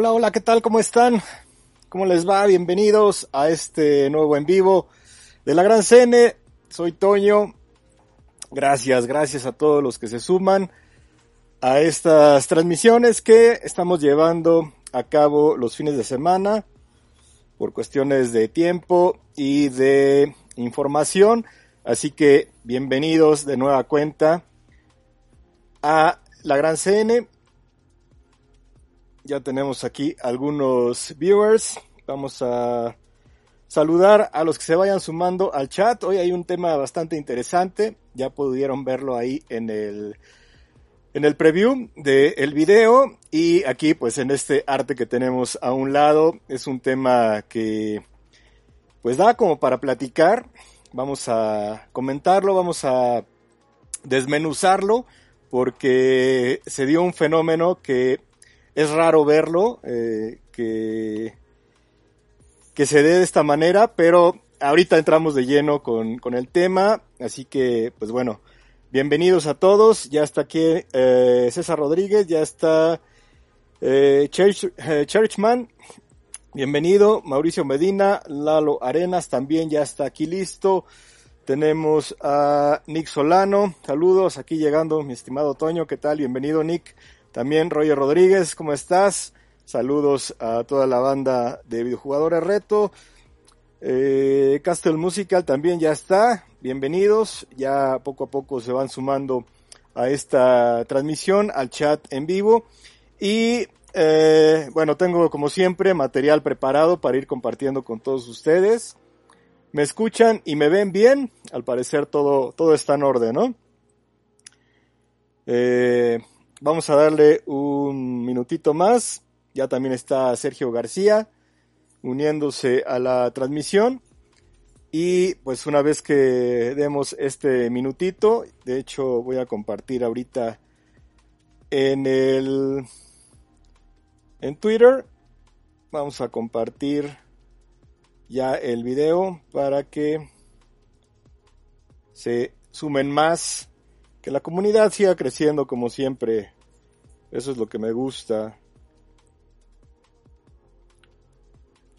Hola, hola, ¿qué tal? ¿Cómo están? ¿Cómo les va? Bienvenidos a este nuevo en vivo de la Gran Cene. Soy Toño. Gracias, gracias a todos los que se suman a estas transmisiones que estamos llevando a cabo los fines de semana por cuestiones de tiempo y de información. Así que bienvenidos de nueva cuenta a la Gran CN ya tenemos aquí algunos viewers. Vamos a saludar a los que se vayan sumando al chat. Hoy hay un tema bastante interesante. Ya pudieron verlo ahí en el, en el preview del video. Y aquí, pues en este arte que tenemos a un lado, es un tema que pues da como para platicar. Vamos a comentarlo, vamos a desmenuzarlo, porque se dio un fenómeno que es raro verlo, eh, que, que se dé de esta manera, pero ahorita entramos de lleno con, con, el tema, así que, pues bueno, bienvenidos a todos, ya está aquí eh, César Rodríguez, ya está eh, eh, Churchman, bienvenido, Mauricio Medina, Lalo Arenas también ya está aquí listo, tenemos a Nick Solano, saludos, aquí llegando mi estimado Toño, ¿qué tal? Bienvenido Nick. También Roger Rodríguez, ¿cómo estás? Saludos a toda la banda de videojugadores reto. Eh, Castle Musical también ya está. Bienvenidos. Ya poco a poco se van sumando a esta transmisión, al chat en vivo. Y eh, bueno, tengo como siempre material preparado para ir compartiendo con todos ustedes. Me escuchan y me ven bien. Al parecer todo, todo está en orden, ¿no? Eh, Vamos a darle un minutito más. Ya también está Sergio García uniéndose a la transmisión. Y pues una vez que demos este minutito, de hecho voy a compartir ahorita en el en Twitter. Vamos a compartir ya el video para que se sumen más que la comunidad siga creciendo como siempre. Eso es lo que me gusta.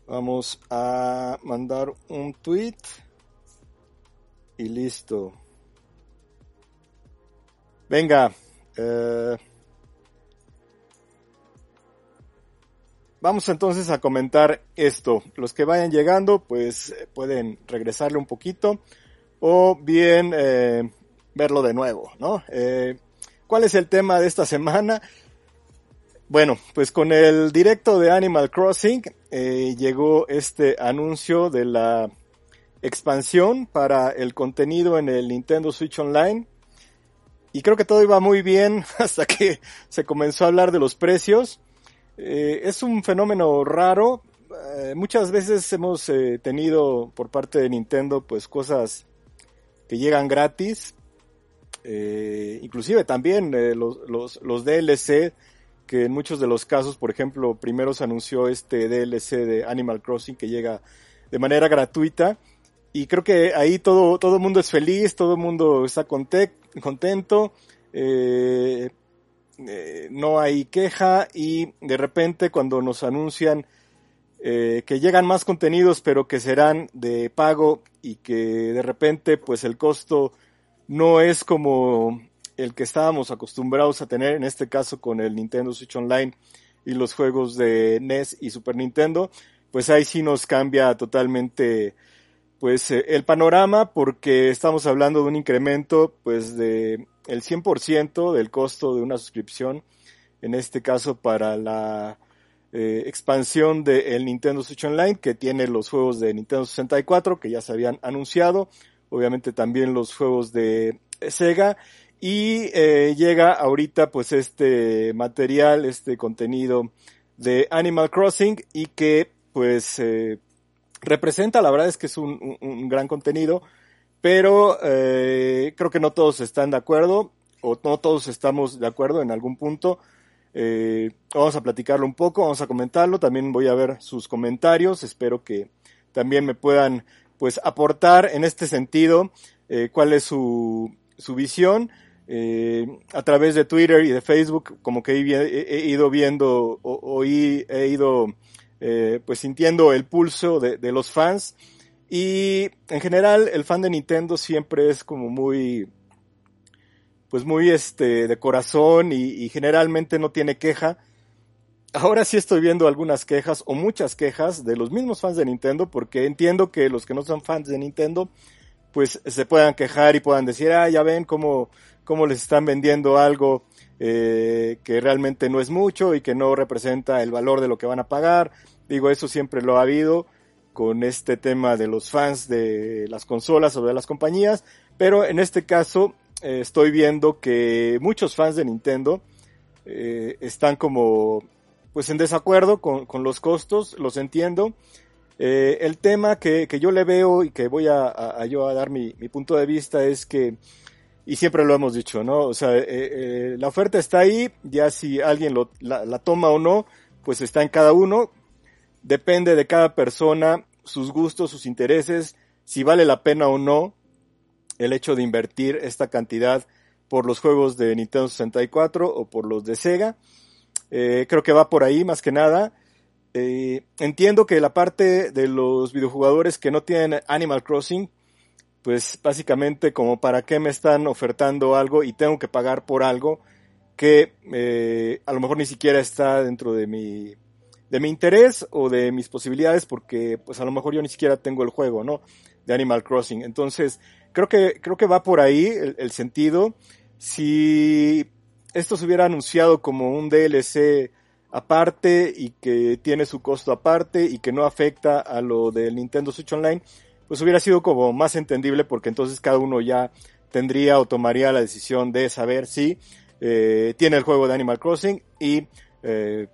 Vamos a mandar un tweet y listo. Venga. Eh, vamos entonces a comentar esto. Los que vayan llegando, pues pueden regresarle un poquito. O bien eh, verlo de nuevo, ¿no? Eh, ¿Cuál es el tema de esta semana? Bueno, pues con el directo de Animal Crossing eh, llegó este anuncio de la expansión para el contenido en el Nintendo Switch Online. Y creo que todo iba muy bien hasta que se comenzó a hablar de los precios. Eh, es un fenómeno raro. muchas veces hemos tenido por parte de Nintendo pues cosas que llegan gratis, eh, inclusive también eh, los, los, los, DLC, que en muchos de los casos, por ejemplo, primero se anunció este DLC de Animal Crossing que llega de manera gratuita. Y creo que ahí todo, todo el mundo es feliz, todo el mundo está contento, eh, no hay queja y de repente cuando nos anuncian que llegan más contenidos pero que serán de pago y que de repente pues el costo no es como el que estábamos acostumbrados a tener, en este caso con el Nintendo Switch Online y los juegos de NES y Super Nintendo, pues ahí sí nos cambia totalmente pues eh, el panorama porque estamos hablando de un incremento pues de el 100% del costo de una suscripción, en este caso para la eh, expansión del Nintendo Switch Online que tiene los juegos de Nintendo 64 que ya se habían anunciado, obviamente también los juegos de Sega y eh, llega ahorita pues este material, este contenido de Animal Crossing y que pues eh, representa, la verdad es que es un, un, gran contenido, pero eh, creo que no todos están de acuerdo o no todos estamos de acuerdo en algún punto. Eh, vamos a platicarlo un poco, vamos a comentarlo, también voy a ver sus comentarios, espero que también me puedan pues aportar en este sentido eh, cuál es su, su visión. Eh, a través de Twitter y de Facebook, como que he, ido viendo o, o, he ido eh, pues sintiendo el pulso de, de los fans y en general el fan de Nintendo siempre es como muy pues muy este de corazón y, y, generalmente no tiene queja. Ahora sí estoy viendo algunas quejas o muchas quejas de los mismos fans de Nintendo porque entiendo que los que no son fans de Nintendo pues se puedan quejar y puedan decir, ah, ya ven cómo, cómo les están vendiendo algo eh, que realmente no es mucho y que no representa el valor de lo que van a pagar. Digo, eso siempre lo ha habido con este tema de los fans de las consolas o de las compañías, pero en este caso eh, estoy viendo que muchos fans de Nintendo eh, están como pues en desacuerdo con, con, los costos, los entiendo. Eh, el tema que, que, yo le veo y que voy a, yo a dar mi, mi, punto de vista es que, y siempre lo hemos dicho, ¿no? O sea, eh, eh, la oferta está ahí, ya si alguien lo, la, la toma o no, pues está en cada uno. Depende de cada persona, sus gustos, sus intereses, si vale la pena o no el hecho de invertir esta cantidad por los juegos de Nintendo 64 o por los de Sega. Eh, creo que va por ahí más que nada. Eh, entiendo que la parte de los videojugadores que no tienen Animal Crossing, pues básicamente como para qué me están ofertando algo y tengo que pagar por algo que eh, a lo mejor ni siquiera está dentro de mi de mi interés o de mis posibilidades porque pues a lo mejor yo ni siquiera tengo el juego, ¿no? De Animal Crossing. Entonces, creo que, creo que va por ahí el, el sentido. Si esto se hubiera anunciado como un DLC aparte y que tiene su costo aparte y que no afecta a lo del Nintendo Switch Online, pues hubiera sido como más entendible porque entonces cada uno ya tendría o tomaría la decisión de saber si eh, tiene el juego de Animal Crossing y eh,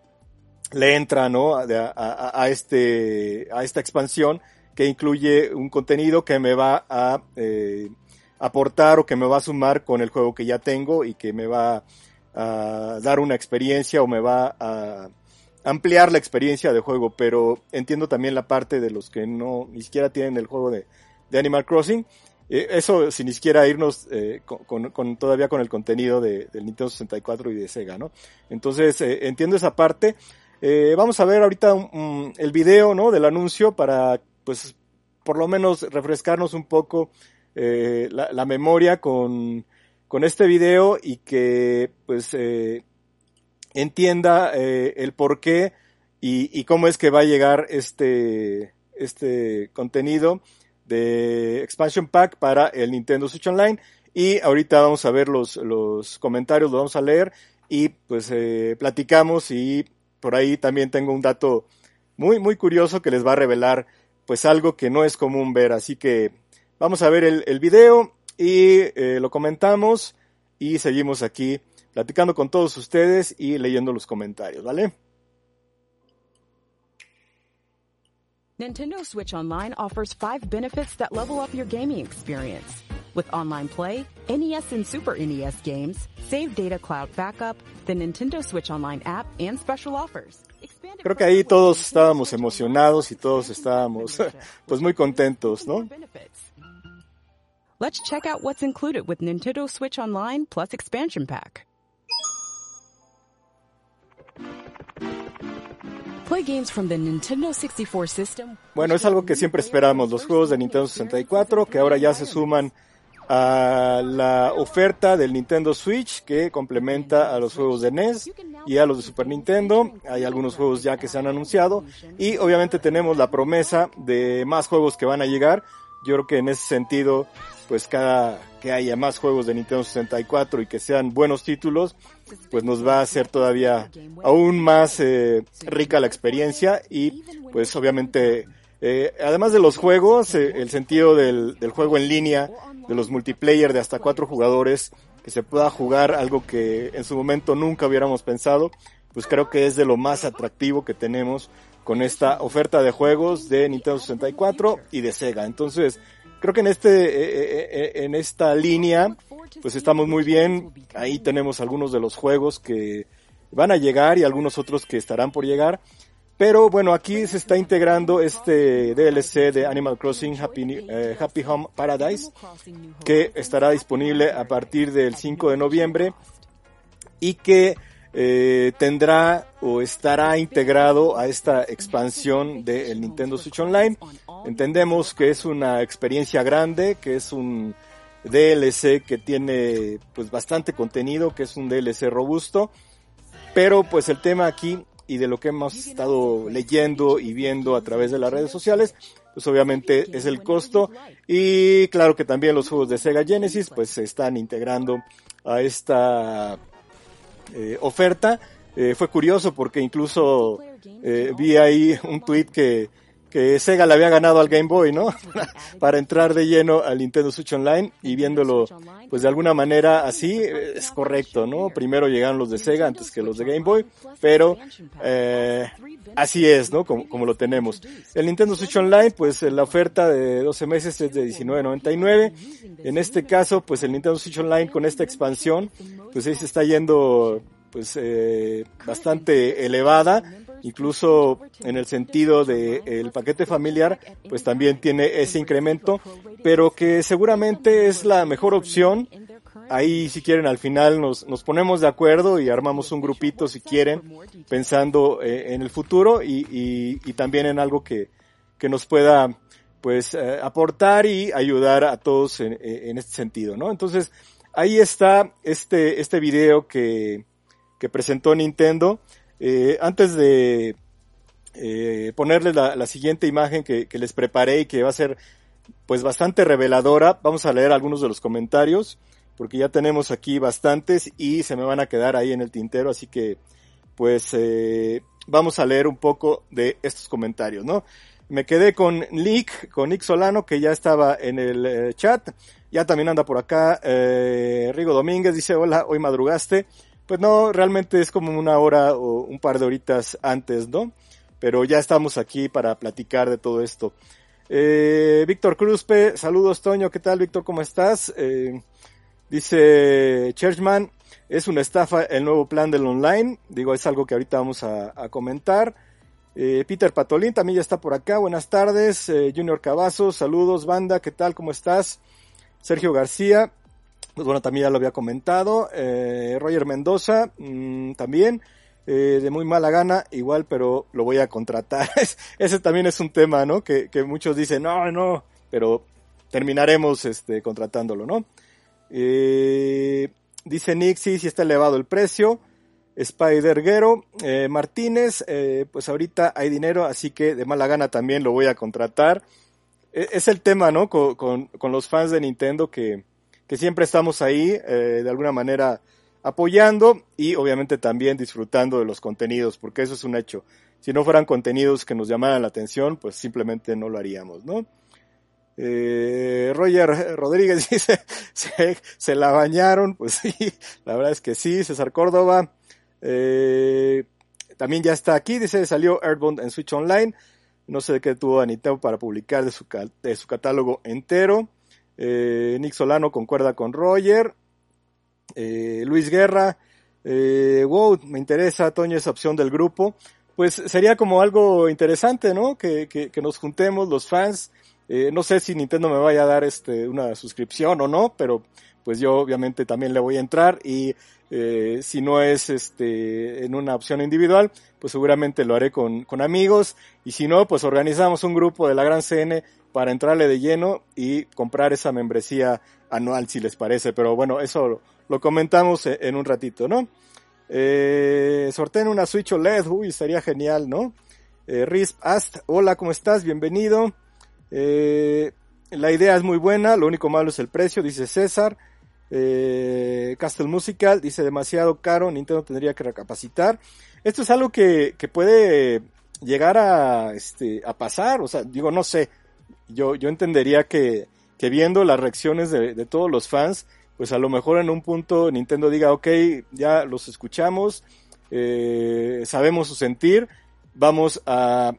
le entra ¿no? a, este, a esta expansión que incluye un contenido que me va a eh, aportar o que me va a sumar con el juego que ya tengo y que me va a dar una experiencia o me va a ampliar la experiencia de juego, pero entiendo también la parte de los que no ni siquiera tienen el juego de, de Animal Crossing. Eh, eso sin ni siquiera irnos eh, con, con, todavía con el contenido de, del Nintendo 64 y de Sega, ¿no? Entonces eh, entiendo esa parte. Eh, vamos a ver ahorita un, el video, ¿no? Del anuncio para pues por lo menos refrescarnos un poco eh, la, la, memoria con, con este video y que pues eh, entienda eh, el por qué y, y, cómo es que va a llegar este, este contenido de Expansion Pack para el Nintendo Switch Online y ahorita vamos a ver los, los comentarios, lo vamos a leer y pues eh, platicamos y por ahí también tengo un dato muy muy curioso que les va a revelar pues algo que no es común ver. Así que vamos a ver el, el video y eh, lo comentamos y seguimos aquí platicando con todos ustedes y leyendo los comentarios, ¿vale? Nintendo Switch Online offers five benefits that level up your gaming experience. With online play, NES and Super NES games, save data cloud backup, the Nintendo Switch Online app, and special offers. Creo que ahí todos estábamos emocionados y todos estábamos pues muy contentos, ¿no? Let's check out what's included with Nintendo Switch Online plus expansion pack. Play games from the Nintendo 64 system. Bueno, es algo que siempre esperamos, los juegos de Nintendo 64 que ahora ya se suman a la oferta del Nintendo Switch que complementa a los juegos de NES y a los de Super Nintendo. Hay algunos juegos ya que se han anunciado y obviamente tenemos la promesa de más juegos que van a llegar. Yo creo que en ese sentido, pues cada que haya más juegos de Nintendo 64 y que sean buenos títulos, pues nos va a hacer todavía aún más eh, rica la experiencia y pues obviamente eh, además de los juegos, eh, el sentido del, del, juego en línea, de los multiplayer de hasta cuatro jugadores, que se pueda jugar algo que en su momento nunca hubiéramos pensado, pues creo que es de lo más atractivo que tenemos con esta oferta de juegos de Nintendo 64 y de Sega. Entonces, creo que en este, eh, eh, en esta línea, pues estamos muy bien. Ahí tenemos algunos de los juegos que van a llegar y algunos otros que estarán por llegar. Pero bueno, aquí se está integrando este DLC de Animal Crossing Happy, eh, Home Paradise, que estará disponible a partir del 5 de noviembre y que eh, tendrá o estará integrado a esta expansión del Nintendo Switch Online. Entendemos que es una experiencia grande, que es un DLC que tiene pues bastante contenido, que es un DLC robusto, pero pues el tema aquí y de lo que hemos estado leyendo y viendo a través de las redes sociales, pues obviamente es el costo y claro que también los juegos de Sega Genesis pues se están integrando a esta eh, oferta. Eh, fue curioso porque incluso eh, vi ahí un tweet que que Sega le había ganado al Game Boy, ¿no? Para entrar de lleno al Nintendo Switch Online y viéndolo, pues de alguna manera así, es correcto, ¿no? Primero llegaron los de Sega antes que los de Game Boy, pero eh, así es, ¿no? Como, como lo tenemos. El Nintendo Switch Online, pues la oferta de 12 meses es de 19.99. En este caso, pues el Nintendo Switch Online con esta expansión, pues ahí se está yendo pues eh, bastante elevada, incluso en el sentido de el paquete familiar, pues también tiene ese incremento, pero que seguramente es la mejor opción. Ahí si quieren al final nos, nos ponemos de acuerdo y armamos un grupito si quieren, pensando eh, en el futuro y, y, también en algo que, que nos pueda pues eh, aportar y ayudar a todos en, en este sentido, ¿no? Entonces, ahí está este, este video que, que presentó Nintendo. Eh, antes de eh, ponerles la, siguiente imagen que, que, les preparé y que va a ser pues bastante reveladora, vamos a leer algunos de los comentarios, porque ya tenemos aquí bastantes y se me van a quedar ahí en el tintero, así que pues eh, vamos a leer un poco de estos comentarios, ¿no? Me quedé con Nick, con Nick Solano, que ya estaba en el eh, chat. Ya también anda por acá. Eh, Rigo Domínguez dice, hola, hoy madrugaste. Pues no, realmente es como una hora o un par de horitas antes, ¿no? Pero ya estamos aquí para platicar de todo esto. Eh, Víctor Cruzpe, saludos Toño, ¿qué tal Víctor? ¿Cómo estás? Eh, dice Churchman, es una estafa el nuevo plan del online. Digo, es algo que ahorita vamos a, comentar. Eh, Peter Patolín también ya está por acá. Buenas tardes. Eh, Junior Cavazos, saludos, banda. ¿Qué tal? ¿Cómo estás? Sergio García, pues bueno, también ya lo había comentado. Eh, Roger Mendoza, mmm, también. Eh, de muy mala gana, igual, pero lo voy a contratar. Ese también es un tema, ¿no? Que, que muchos dicen, no, no, pero terminaremos este, contratándolo, ¿no? Eh, dice Nick, sí, sí está elevado el precio. Spider Guero, Martínez, pues ahorita hay dinero, así que de mala gana también lo voy a contratar. E es el tema, ¿no? Con, con, los fans de Nintendo que, que siempre estamos ahí, eh, de alguna manera apoyando y obviamente también disfrutando de los contenidos, porque eso es un hecho. Si no fueran contenidos que nos llamaran la atención, pues simplemente no lo haríamos, ¿no? Eh, Roger Rodríguez dice, se, se, la bañaron, pues sí, la verdad es que sí, César Córdoba, eh, también ya está aquí, dice, salió Earthbound en Switch Online. No sé qué tuvo Anita para publicar de su, de su catálogo entero. Eh, Nick Solano concuerda con Roger. Eh, Luis Guerra. Eh, wow, me interesa, Toño, esa opción del grupo. Pues sería como algo interesante, ¿no? Que, que, que nos juntemos los fans. Eh, no sé si Nintendo me vaya a dar este, una suscripción o no, pero pues yo obviamente también le voy a entrar y eh, si no es este en una opción individual, pues seguramente lo haré con, con amigos y si no, pues organizamos un grupo de la Gran CN para entrarle de lleno y comprar esa membresía anual si les parece, pero bueno, eso lo, lo comentamos en un ratito, ¿no? Eh, sorteen una Switch OLED, uy, estaría genial, ¿no? Eh, Risp Ast, hola, ¿cómo estás? Bienvenido. Eh, la idea es muy buena, lo único malo es el precio, dice César. Eh, Castle Musical dice demasiado caro, Nintendo tendría que recapacitar. Esto es algo que, que puede llegar a, este, a pasar, o sea, digo, no sé, yo, yo entendería que, que viendo las reacciones de, de, todos los fans, pues a lo mejor en un punto Nintendo diga, ok, ya los escuchamos, eh, sabemos su sentir, vamos a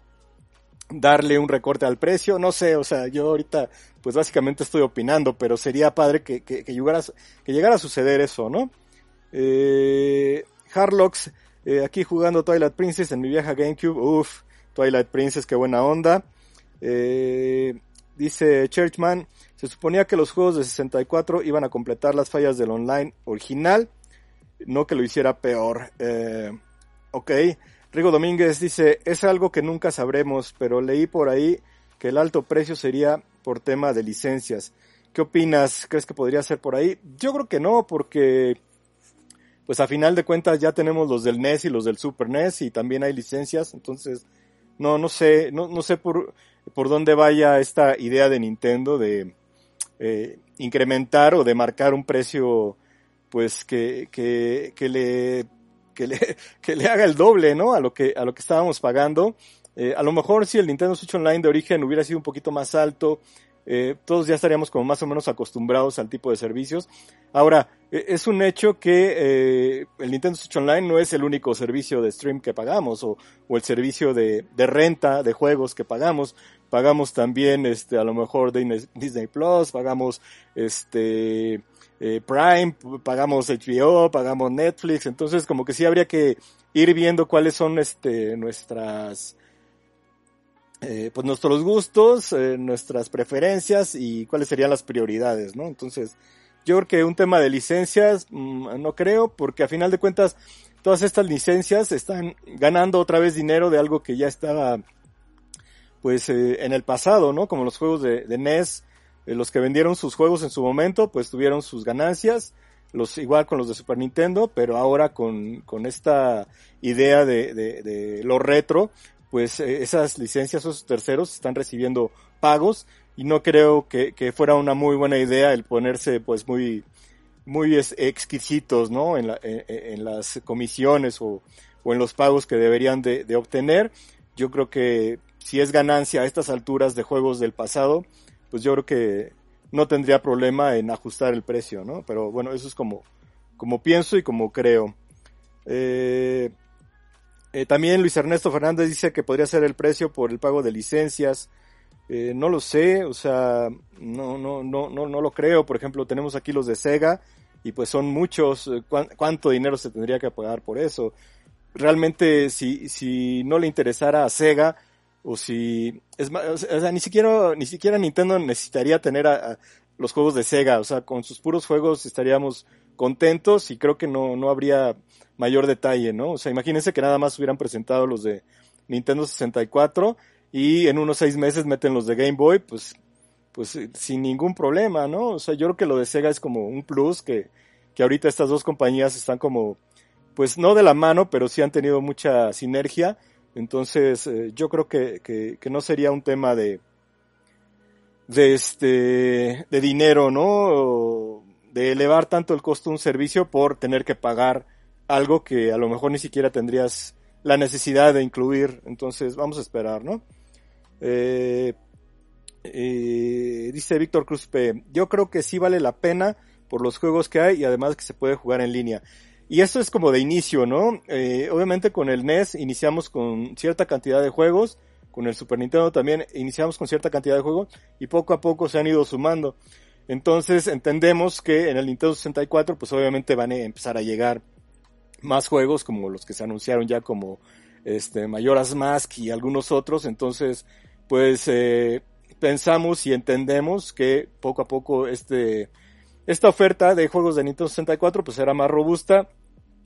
darle un recorte al precio, no sé, o sea, yo ahorita pues básicamente estoy opinando, pero sería padre que, que, llegara, que llegara a suceder eso, ¿no? Eh, Harlocks, eh, aquí jugando Twilight Princess en mi vieja GameCube, uff, Twilight Princess, qué buena onda. Eh, dice Churchman, se suponía que los juegos de 64 iban a completar las fallas del online original, no que lo hiciera peor. Eh, ok. Rigo Domínguez dice, es algo que nunca sabremos, pero leí por ahí que el alto precio sería por tema de licencias. ¿Qué opinas? ¿Crees que podría ser por ahí? Yo creo que no, porque pues a final de cuentas ya tenemos los del NES y los del Super NES y también hay licencias, entonces no, no sé, no, no sé por, por dónde vaya esta idea de Nintendo de eh, incrementar o de marcar un precio pues que, que, que le que le, que le haga el doble, ¿no? A lo que, a lo que estábamos pagando. Eh, a lo mejor si el Nintendo Switch Online de origen hubiera sido un poquito más alto, eh, todos ya estaríamos como más o menos acostumbrados al tipo de servicios. Ahora, eh, es un hecho que eh, el Nintendo Switch Online no es el único servicio de stream que pagamos o, o el servicio de, de, renta de juegos que pagamos. Pagamos también, este, a lo mejor Disney, Plus, pagamos, este, eh, Prime, pagamos HBO, pagamos Netflix, entonces como que sí habría que ir viendo cuáles son este nuestras eh, pues nuestros gustos, eh, nuestras preferencias y cuáles serían las prioridades, ¿no? Entonces, yo creo que un tema de licencias mmm, no creo, porque a final de cuentas todas estas licencias están ganando otra vez dinero de algo que ya estaba pues eh, en el pasado, ¿no? Como los juegos de, NES, eh, los que vendieron sus juegos en su momento, pues tuvieron sus ganancias, los igual con los de Super Nintendo, pero ahora con, con esta idea de, de, de lo retro, pues eh, esas licencias, esos terceros están recibiendo pagos y no creo que, que fuera una muy buena idea el ponerse pues muy muy exquisitos, ¿no? En, la, en las comisiones o, o, en los pagos que deberían de, de obtener. Yo creo que si es ganancia a estas alturas de juegos del pasado, pues yo creo que no tendría problema en ajustar el precio, ¿no? Pero bueno, eso es como, como pienso y como creo. Eh, eh, también Luis Ernesto Fernández dice que podría ser el precio por el pago de licencias. Eh, no lo sé, o sea, no, no, no, no, no lo creo. Por ejemplo, tenemos aquí los de Sega y pues son muchos. ¿Cuánto dinero se tendría que pagar por eso? Realmente, si, si no le interesara a Sega, o si es más, o sea, ni siquiera ni siquiera Nintendo necesitaría tener a, los juegos de Sega, o sea, con sus puros juegos estaríamos contentos y creo que no no habría mayor detalle, ¿no? O sea, imagínense que nada más hubieran presentado los de Nintendo 64 y en unos seis meses meten los de Game Boy, pues pues sin ningún problema, ¿no? O sea, yo creo que lo de Sega es como un plus que que ahorita estas dos compañías están como pues no de la mano, pero sí han tenido mucha sinergia entonces, eh, yo creo que, que, no sería un tema de, de este, de dinero, ¿no? De elevar tanto el costo de un servicio por tener que pagar algo que a lo mejor ni siquiera tendrías la necesidad de incluir. Entonces, vamos a esperar, ¿no? Eh, eh, dice Víctor Cruz P. Yo creo que sí vale la pena por los juegos que hay y además que se puede jugar en línea. Y esto es como de inicio, ¿no? Eh, obviamente con el NES iniciamos con cierta cantidad de juegos, con el Super Nintendo también iniciamos con cierta cantidad de juegos y poco a poco se han ido sumando. Entonces entendemos que en el Nintendo 64 pues obviamente van a empezar a llegar más juegos como los que se anunciaron ya como este Mayoras Mask y algunos otros. Entonces pues eh, pensamos y entendemos que poco a poco este esta oferta de juegos de Nintendo 64 pues será más robusta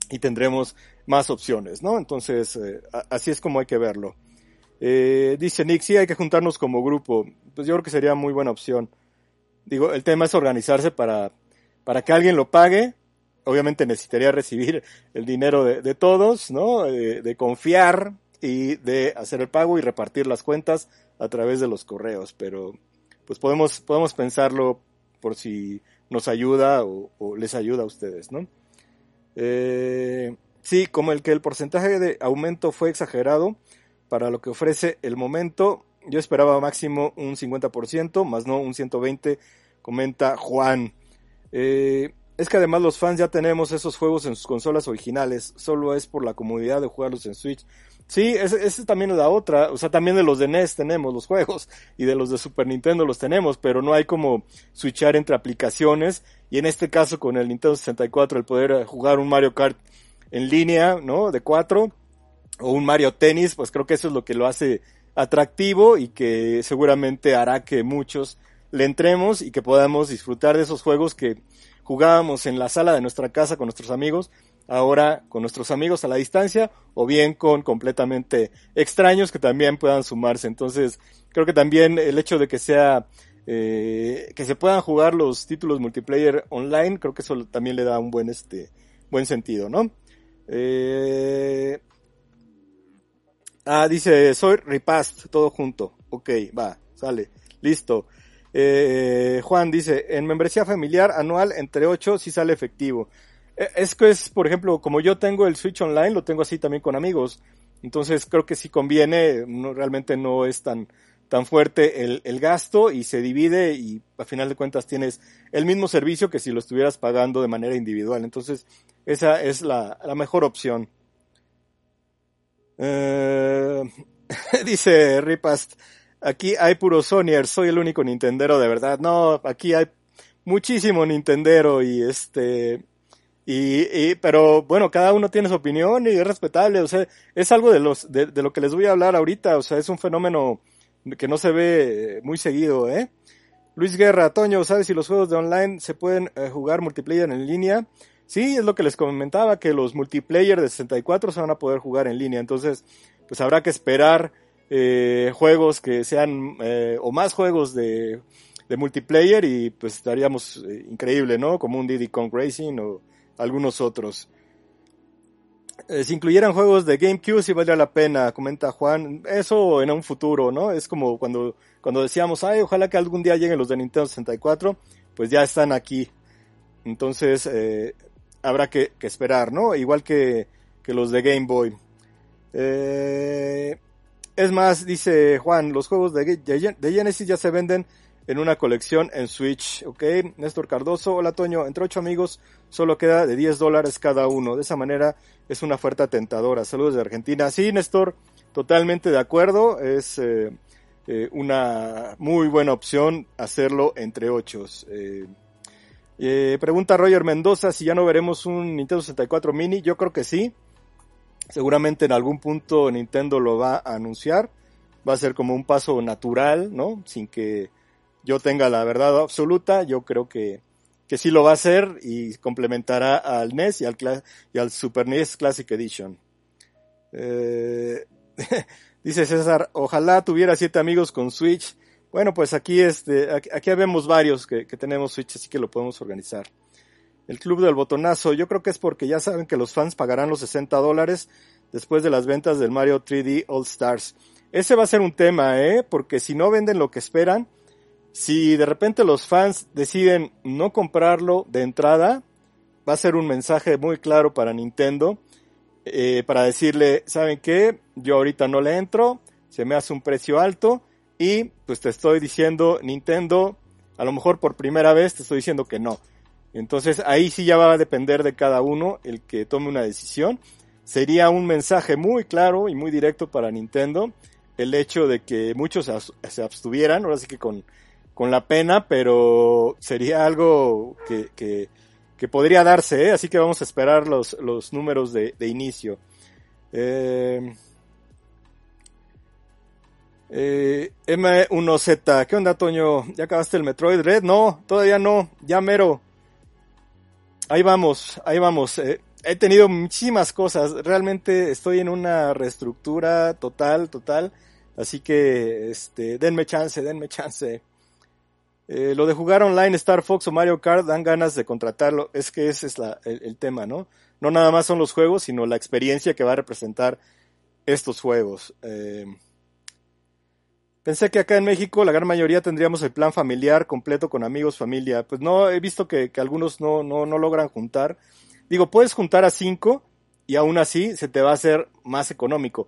y tendremos más opciones, ¿no? Entonces, eh, así es como hay que verlo. Eh, dice Nick, sí hay que juntarnos como grupo. Pues yo creo que sería muy buena opción. Digo, el tema es organizarse para, para que alguien lo pague. Obviamente necesitaría recibir el dinero de, de todos, ¿no? De, de, confiar y de hacer el pago y repartir las cuentas a través de los correos. Pero, pues podemos, podemos pensarlo por si nos ayuda o, les ayuda a ustedes, ¿no? Eh, sí, como el que el porcentaje de aumento fue exagerado para lo que ofrece el momento, yo esperaba máximo un 50%, más no un 120%, comenta Juan. Eh, es que además los fans ya tenemos esos juegos en sus consolas originales, solo es por la comodidad de jugarlos en Switch. Sí, esa es también es la otra, o sea, también de los de NES tenemos los juegos y de los de Super Nintendo los tenemos, pero no hay como switchar entre aplicaciones y en este caso con el Nintendo 64 el poder jugar un Mario Kart en línea, ¿no? De cuatro o un Mario Tennis, pues creo que eso es lo que lo hace atractivo y que seguramente hará que muchos le entremos y que podamos disfrutar de esos juegos que jugábamos en la sala de nuestra casa con nuestros amigos, ahora con nuestros amigos a la distancia o bien con completamente extraños que también puedan sumarse. Entonces, creo que también el hecho de que sea eh, que se puedan jugar los títulos multiplayer online, creo que eso también le da un buen este buen sentido, ¿no? Eh, ah, dice, soy Repast, todo junto. Ok, va, sale, listo. Eh, Juan dice, en membresía familiar anual entre 8 si sale efectivo. Eh, es que es, por ejemplo, como yo tengo el Switch Online, lo tengo así también con amigos. Entonces creo que si conviene, no, realmente no es tan, tan fuerte el, el, gasto y se divide y a final de cuentas tienes el mismo servicio que si lo estuvieras pagando de manera individual. Entonces esa es la, la mejor opción. Eh, dice Ripast, aquí hay puro Sonyer, soy el único Nintendero de verdad. No, aquí hay muchísimo Nintendero y este, y, y, pero bueno, cada uno tiene su opinión y es respetable, o sea, es algo de los, de, lo que les voy a hablar ahorita, o sea, es un fenómeno que no se ve muy seguido, eh. Luis Guerra, Toño, ¿sabes si los juegos de online se pueden eh, jugar multiplayer en línea? Sí, es lo que les comentaba, que los multiplayer de 64 se van a poder jugar en línea, entonces, pues habrá que esperar eh, juegos que sean, eh, o más juegos de, de, multiplayer y pues estaríamos eh, increíble, ¿no? Como un Diddy Kong Racing o algunos otros. Eh, si incluyeran juegos de GameCube sí valdría la pena, comenta Juan. Eso en un futuro, ¿no? Es como cuando, cuando decíamos, ay, ojalá que algún día lleguen los de Nintendo 64, pues ya están aquí. Entonces, habrá que, que, esperar, ¿no? Igual que, que los de Game Boy. Eh, es más, dice Juan, los juegos de, Genesis ya se venden en una colección en Switch, ¿ok? Néstor Cardoso, hola Toño, entre ocho amigos solo queda de 10 dólares cada uno. De esa manera es una oferta tentadora. Saludos de Argentina. Sí, Néstor, totalmente de acuerdo. Es eh, eh, una muy buena opción hacerlo entre ocho. Eh, eh, pregunta Roger Mendoza si ya no veremos un Nintendo 64 mini. Yo creo que sí. Seguramente en algún punto Nintendo lo va a anunciar. Va a ser como un paso natural, ¿no? Sin que yo tenga la verdad absoluta. Yo creo que, que sí lo va a hacer y complementará al NES y al, y al Super NES Classic Edition. Eh, dice César, ojalá tuviera siete amigos con Switch. Bueno, pues aquí este, aquí, aquí vemos varios que, que tenemos Switch, así que lo podemos organizar el club del botonazo. Yo creo que es porque ya saben que los fans pagarán los 60 dólares después de las ventas del Mario 3D All Stars. Ese va a ser un tema, ¿eh? Porque si no venden lo que esperan, si de repente los fans deciden no comprarlo de entrada, va a ser un mensaje muy claro para Nintendo, eh, para decirle, ¿saben qué? Yo ahorita no le entro, se me hace un precio alto y pues te estoy diciendo, Nintendo, a lo mejor por primera vez te estoy diciendo que no. Entonces ahí sí ya va a depender de cada uno el que tome una decisión. Sería un mensaje muy claro y muy directo para Nintendo el hecho de que muchos se abstuvieran, ahora sí que con, con la pena, pero sería algo que, que, podría darse, ¿eh? así que vamos a esperar los, los números de, inicio. Eh, eh, M1Z, ¿qué onda Toño? ¿Ya acabaste el Metroid Red? No, todavía no, ya mero ahí vamos, ahí vamos. Eh, he tenido muchísimas cosas. Realmente estoy en una reestructura total, total. Así que, este, denme chance, denme chance. Eh, lo de jugar online Star Fox o Mario Kart dan ganas de contratarlo. Es que ese es el, tema, ¿no? No nada más son los juegos, sino la experiencia que va a representar estos juegos. Eh, Pensé que acá en México la gran mayoría tendríamos el plan familiar completo con amigos, familia. Pues no, he visto que, algunos no, no, no logran juntar. Digo, puedes juntar a cinco y aún así se te va a hacer más económico.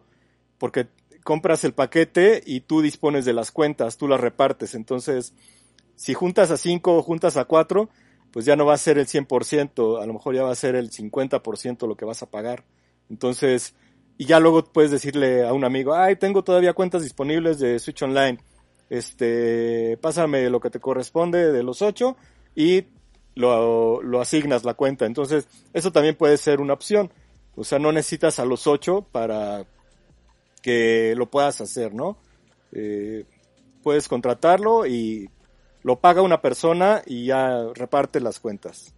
Porque compras el paquete y tú dispones de las cuentas, tú las repartes. Entonces, si juntas a cinco o juntas a cuatro, pues ya no va a ser el 100%, a lo mejor ya va a ser el 50% lo que vas a pagar. Entonces, y ya luego puedes decirle a un amigo, ay, tengo todavía cuentas disponibles de Switch Online, este, pásame lo que te corresponde de los ocho y lo, lo asignas la cuenta. Entonces, eso también puede ser una opción. O sea, no necesitas a los ocho para que lo puedas hacer, ¿no? Eh, puedes contratarlo y lo paga una persona y ya reparte las cuentas.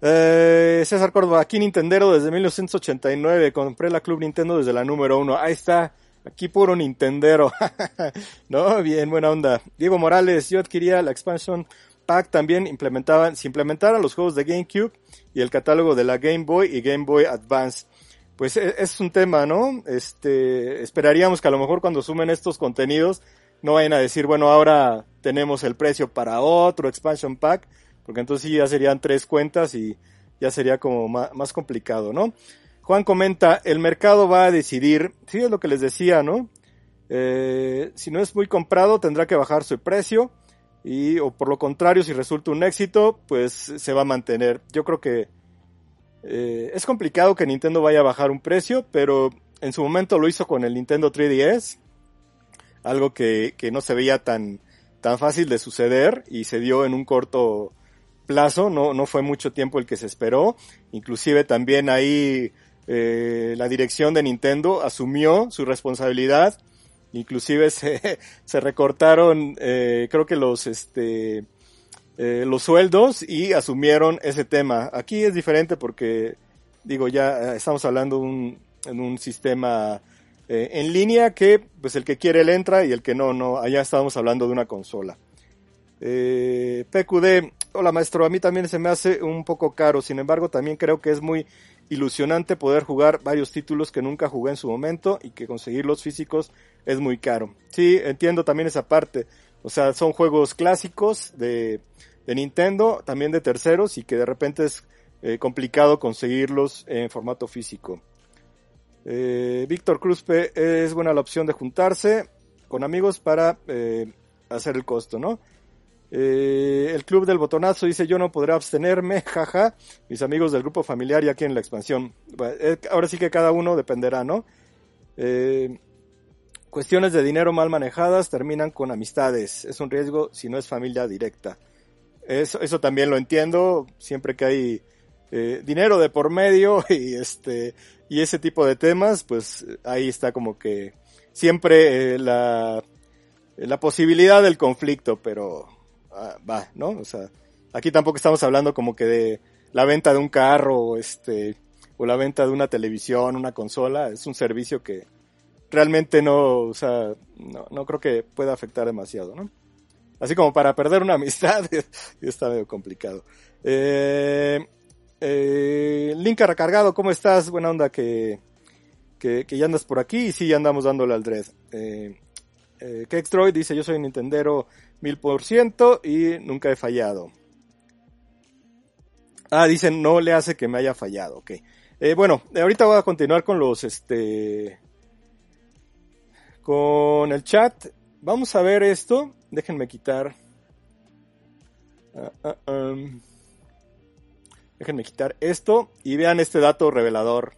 Eh, César Córdoba, aquí Nintendero desde 1989, compré la Club Nintendo desde la número uno. Ahí está, aquí puro Nintendero. no, bien, buena onda. Diego Morales, yo adquiría la expansion pack también implementaban, se implementaran los juegos de GameCube y el catálogo de la Game Boy y Game Boy Advance. Pues e, es un tema, ¿no? Este, esperaríamos que a lo mejor cuando sumen estos contenidos no vayan a decir, bueno, ahora tenemos el precio para otro expansion pack, porque entonces ya serían tres cuentas y ya sería como más, complicado, ¿no? Juan comenta, el mercado va a decidir, sí es lo que les decía, ¿no? Eh, si no es muy comprado tendrá que bajar su precio y o por lo contrario si resulta un éxito pues se va a mantener. Yo creo que eh, es complicado que Nintendo vaya a bajar un precio, pero en su momento lo hizo con el Nintendo 3DS algo que, que no se veía tan, tan fácil de suceder y se dio en un corto plazo, no, no fue mucho tiempo el que se esperó, inclusive también ahí eh, la dirección de Nintendo asumió su responsabilidad, inclusive se, se recortaron eh, creo que los este eh, los sueldos y asumieron ese tema. Aquí es diferente porque digo ya estamos hablando un, en un sistema eh, en línea que pues el que quiere le entra y el que no, no, allá estábamos hablando de una consola. Eh, PQD, hola maestro, a mí también se me hace un poco caro, sin embargo también creo que es muy ilusionante poder jugar varios títulos que nunca jugué en su momento y que conseguirlos físicos es muy caro. Sí, entiendo también esa parte. O sea, son juegos clásicos de, de Nintendo, también de terceros y que de repente es eh, complicado conseguirlos en formato físico. Eh, Víctor Cruzpe es buena la opción de juntarse con amigos para eh, hacer el costo, ¿no? Eh, el club del botonazo dice yo no podré abstenerme, jaja, mis amigos del grupo familiar y aquí en la expansión. ahora sí que cada uno dependerá, ¿no? cuestiones de dinero mal manejadas terminan con amistades. Es un riesgo si no es familia directa. Eso, también lo entiendo, siempre que hay dinero de por medio y este y ese tipo de temas, pues ahí está como que siempre eh, la, posibilidad del conflicto, pero va, ¿no? O sea, aquí tampoco estamos hablando como que de la venta de un carro, este, o la venta de una televisión, una consola, es un servicio que realmente no, o sea, no, no creo que pueda afectar demasiado, ¿no? Así como para perder una amistad, está medio complicado. Eh, eh, recargado, ¿cómo estás? Buena onda que, que, ya andas por aquí y sí, ya andamos dándole al dread. Eh, eh, dice, yo soy Nintendero mil por ciento y nunca he fallado. Ah, dicen, no le hace que me haya fallado, ok. Eh, bueno, ahorita voy a continuar con los, este, con el chat. Vamos a ver esto. Déjenme quitar. Uh, um. Déjenme quitar esto y vean este dato revelador.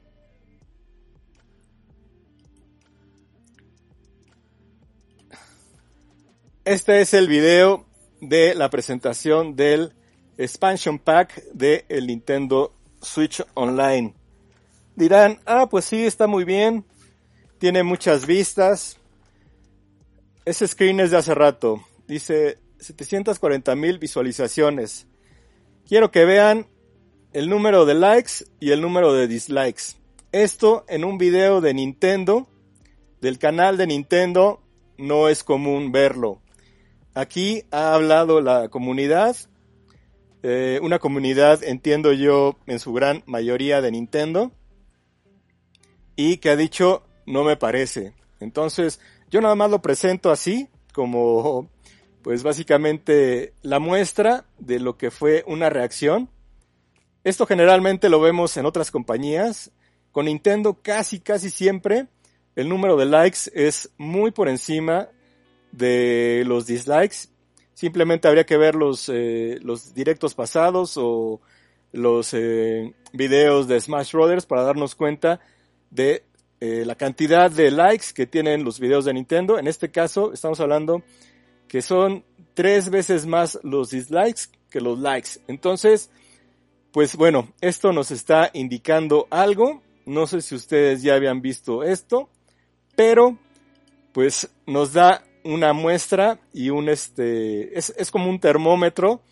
Este es el video de la presentación del expansion pack de el Nintendo Switch Online. Dirán, ah, pues sí, está muy bien. Tiene muchas vistas. Ese screen es de hace rato. Dice 740 mil visualizaciones. Quiero que vean el número de likes y el número de dislikes. Esto en un video de Nintendo, del canal de Nintendo, no es común verlo. Aquí ha hablado la comunidad, eh, una comunidad, entiendo yo, en su gran mayoría de Nintendo, y que ha dicho, no me parece. Entonces, yo nada más lo presento así, como pues básicamente la muestra de lo que fue una reacción. Esto generalmente lo vemos en otras compañías. Con Nintendo casi, casi siempre el número de likes es muy por encima de los dislikes. Simplemente habría que ver los, eh, los directos pasados o los eh, videos de Smash Brothers para darnos cuenta de eh, la cantidad de likes que tienen los videos de Nintendo. En este caso estamos hablando que son tres veces más los dislikes que los likes. Entonces, pues bueno, esto nos está indicando algo. No sé si ustedes ya habían visto esto, pero pues nos da una muestra y un este, es, es como un termómetro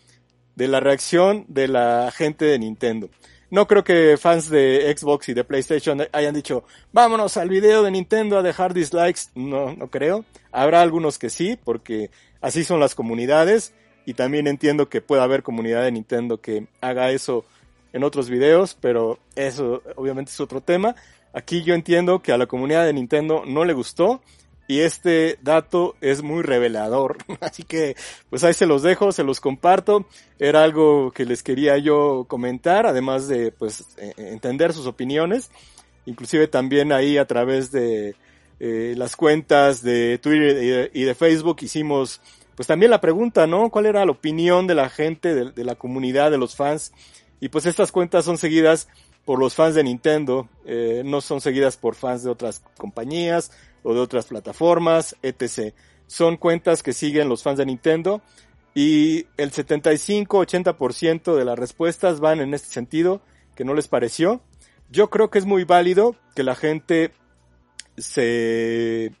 de la reacción de la gente de Nintendo. No creo que fans de Xbox y de PlayStation hayan dicho, vámonos al video de Nintendo a dejar dislikes. No, no creo. Habrá algunos que sí, porque así son las comunidades y también entiendo que pueda haber comunidad de Nintendo que haga eso en otros videos, pero eso obviamente es otro tema. Aquí yo entiendo que a la comunidad de Nintendo no le gustó y este dato es muy revelador. Así que pues ahí se los dejo, se los comparto. Era algo que les quería yo comentar, además de pues e, e, entender sus opiniones. Inclusive también ahí a través de eh, las cuentas de Twitter y de, Facebook hicimos pues también la pregunta, ¿no? ¿Cuál era la opinión de la gente, de, la comunidad, de los fans? Y pues estas cuentas son seguidas por los fans de Nintendo, eh, no son seguidas por fans de otras compañías o de otras plataformas, etc. Son cuentas que siguen los fans de Nintendo y el 75-80% de las respuestas van en este sentido, que no les pareció. Yo creo que es muy válido que la gente se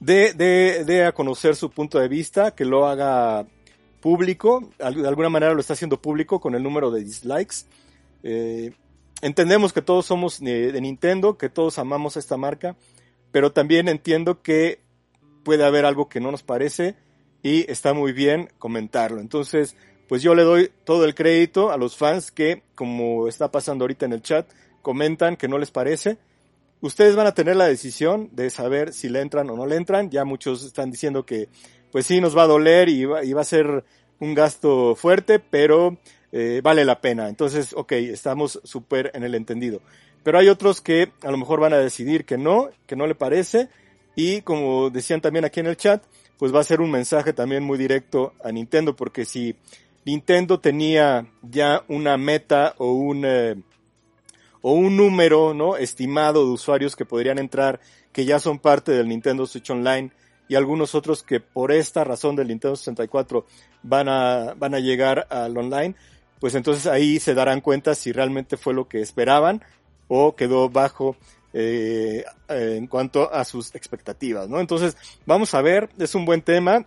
dé, a conocer su punto de vista, que lo haga público, de alguna manera lo está haciendo público con el número de dislikes. Eh, entendemos que todos somos de, Nintendo, que todos amamos esta marca, pero también entiendo que puede haber algo que no nos parece y está muy bien comentarlo. Entonces, pues yo le doy todo el crédito a los fans que, como está pasando ahorita en el chat, comentan que no les parece Ustedes van a tener la decisión de saber si le entran o no le entran. Ya muchos están diciendo que pues sí nos va a doler y va, a ser un gasto fuerte, pero eh, vale la pena. Entonces, ok, estamos súper en el entendido. Pero hay otros que a lo mejor van a decidir que no, que no le parece. Y como decían también aquí en el chat, pues va a ser un mensaje también muy directo a Nintendo, porque si Nintendo tenía ya una meta o un... Eh, o un número, ¿no? Estimado de usuarios que podrían entrar, que ya son parte del Nintendo Switch Online y algunos otros que por esta razón del Nintendo 64 van a, van a llegar al online, pues entonces ahí se darán cuenta si realmente fue lo que esperaban o quedó bajo eh, en cuanto a sus expectativas, ¿no? Entonces, vamos a ver, es un buen tema.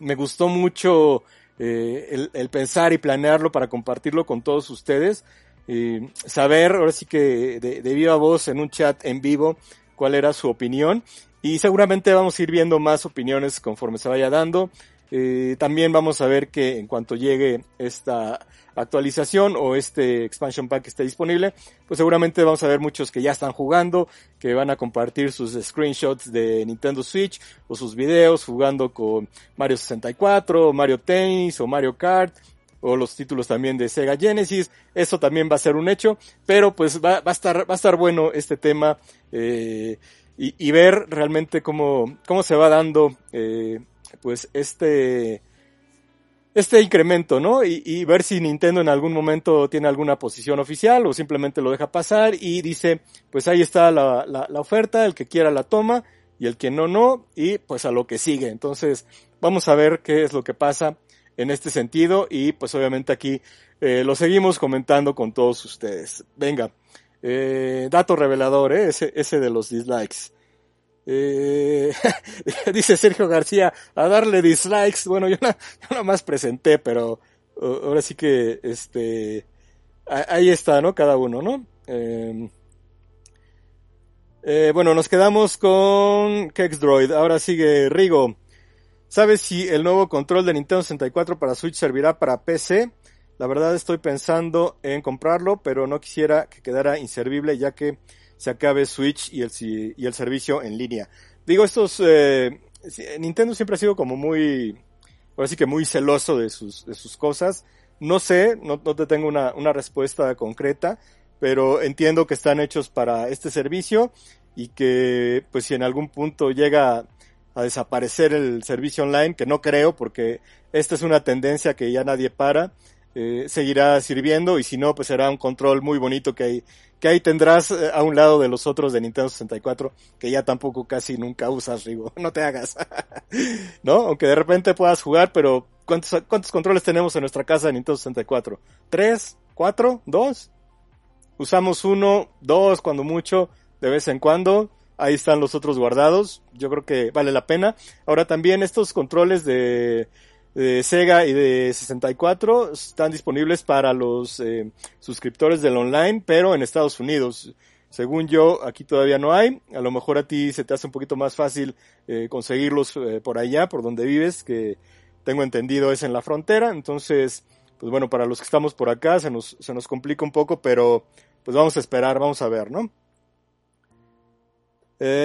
Me gustó mucho eh, el, el, pensar y planearlo para compartirlo con todos ustedes y saber, ahora sí que de, de, viva voz en un chat en vivo, cuál era su opinión. Y seguramente vamos a ir viendo más opiniones conforme se vaya dando. Eh, también vamos a ver que en cuanto llegue esta actualización o este expansion pack que esté disponible, pues seguramente vamos a ver muchos que ya están jugando, que van a compartir sus screenshots de Nintendo Switch o sus videos jugando con Mario 64, Mario Tennis o Mario Kart o los títulos también de Sega Genesis. Eso también va a ser un hecho, pero pues va, va a estar va a estar bueno este tema eh, y, y, ver realmente cómo cómo se va dando eh, pues este este incremento, ¿no? Y, y, ver si Nintendo en algún momento tiene alguna posición oficial o simplemente lo deja pasar y dice, pues ahí está la, la, la oferta, el que quiera la toma y el que no, no, y pues a lo que sigue. Entonces, vamos a ver qué es lo que pasa en este sentido y pues obviamente aquí eh, lo seguimos comentando con todos ustedes. Venga, eh, dato revelador, ¿eh? ese, ese de los dislikes. Eh, dice Sergio García, a darle dislikes. Bueno, yo, nada más presenté, pero ahora sí que, este, ahí está, ¿no? Cada uno, ¿no? Em, eh, bueno, nos quedamos con Kexdroid. Ahora sigue Rigo. ¿Sabes si el nuevo control de Nintendo 64 para Switch servirá para PC? La verdad estoy pensando en comprarlo, pero no quisiera que quedara inservible ya que se acabe Switch y el, y el servicio en línea. Digo, estos, eh, Nintendo siempre ha sido como muy, ahora sí que muy celoso de sus, de sus cosas. No sé, no, no te tengo una, una respuesta concreta, pero entiendo que están hechos para este servicio y que pues si en algún punto llega a desaparecer el servicio online, que no creo porque esta es una tendencia que ya nadie para, eh, seguirá sirviendo y si no, pues será un control muy bonito que ahí, que ahí tendrás eh, a un lado de los otros de Nintendo 64 que ya tampoco casi nunca usas, Rigo. No te hagas. ¿No? Aunque de repente puedas jugar, pero ¿cuántos, ¿cuántos controles tenemos en nuestra casa de Nintendo 64? ¿Tres? ¿Cuatro? ¿Dos? Usamos uno, dos, cuando mucho, de vez en cuando. Ahí están los otros guardados. Yo creo que vale la pena. Ahora también estos controles de de Sega y de 64 están disponibles para los eh, suscriptores del online, pero en Estados Unidos. Según yo, aquí todavía no hay. A lo mejor a ti se te hace un poquito más fácil eh, conseguirlos eh, por allá, por donde vives, que tengo entendido es en la frontera. Entonces, pues bueno, para los que estamos por acá se nos, se nos complica un poco, pero pues vamos a esperar, vamos a ver, ¿no?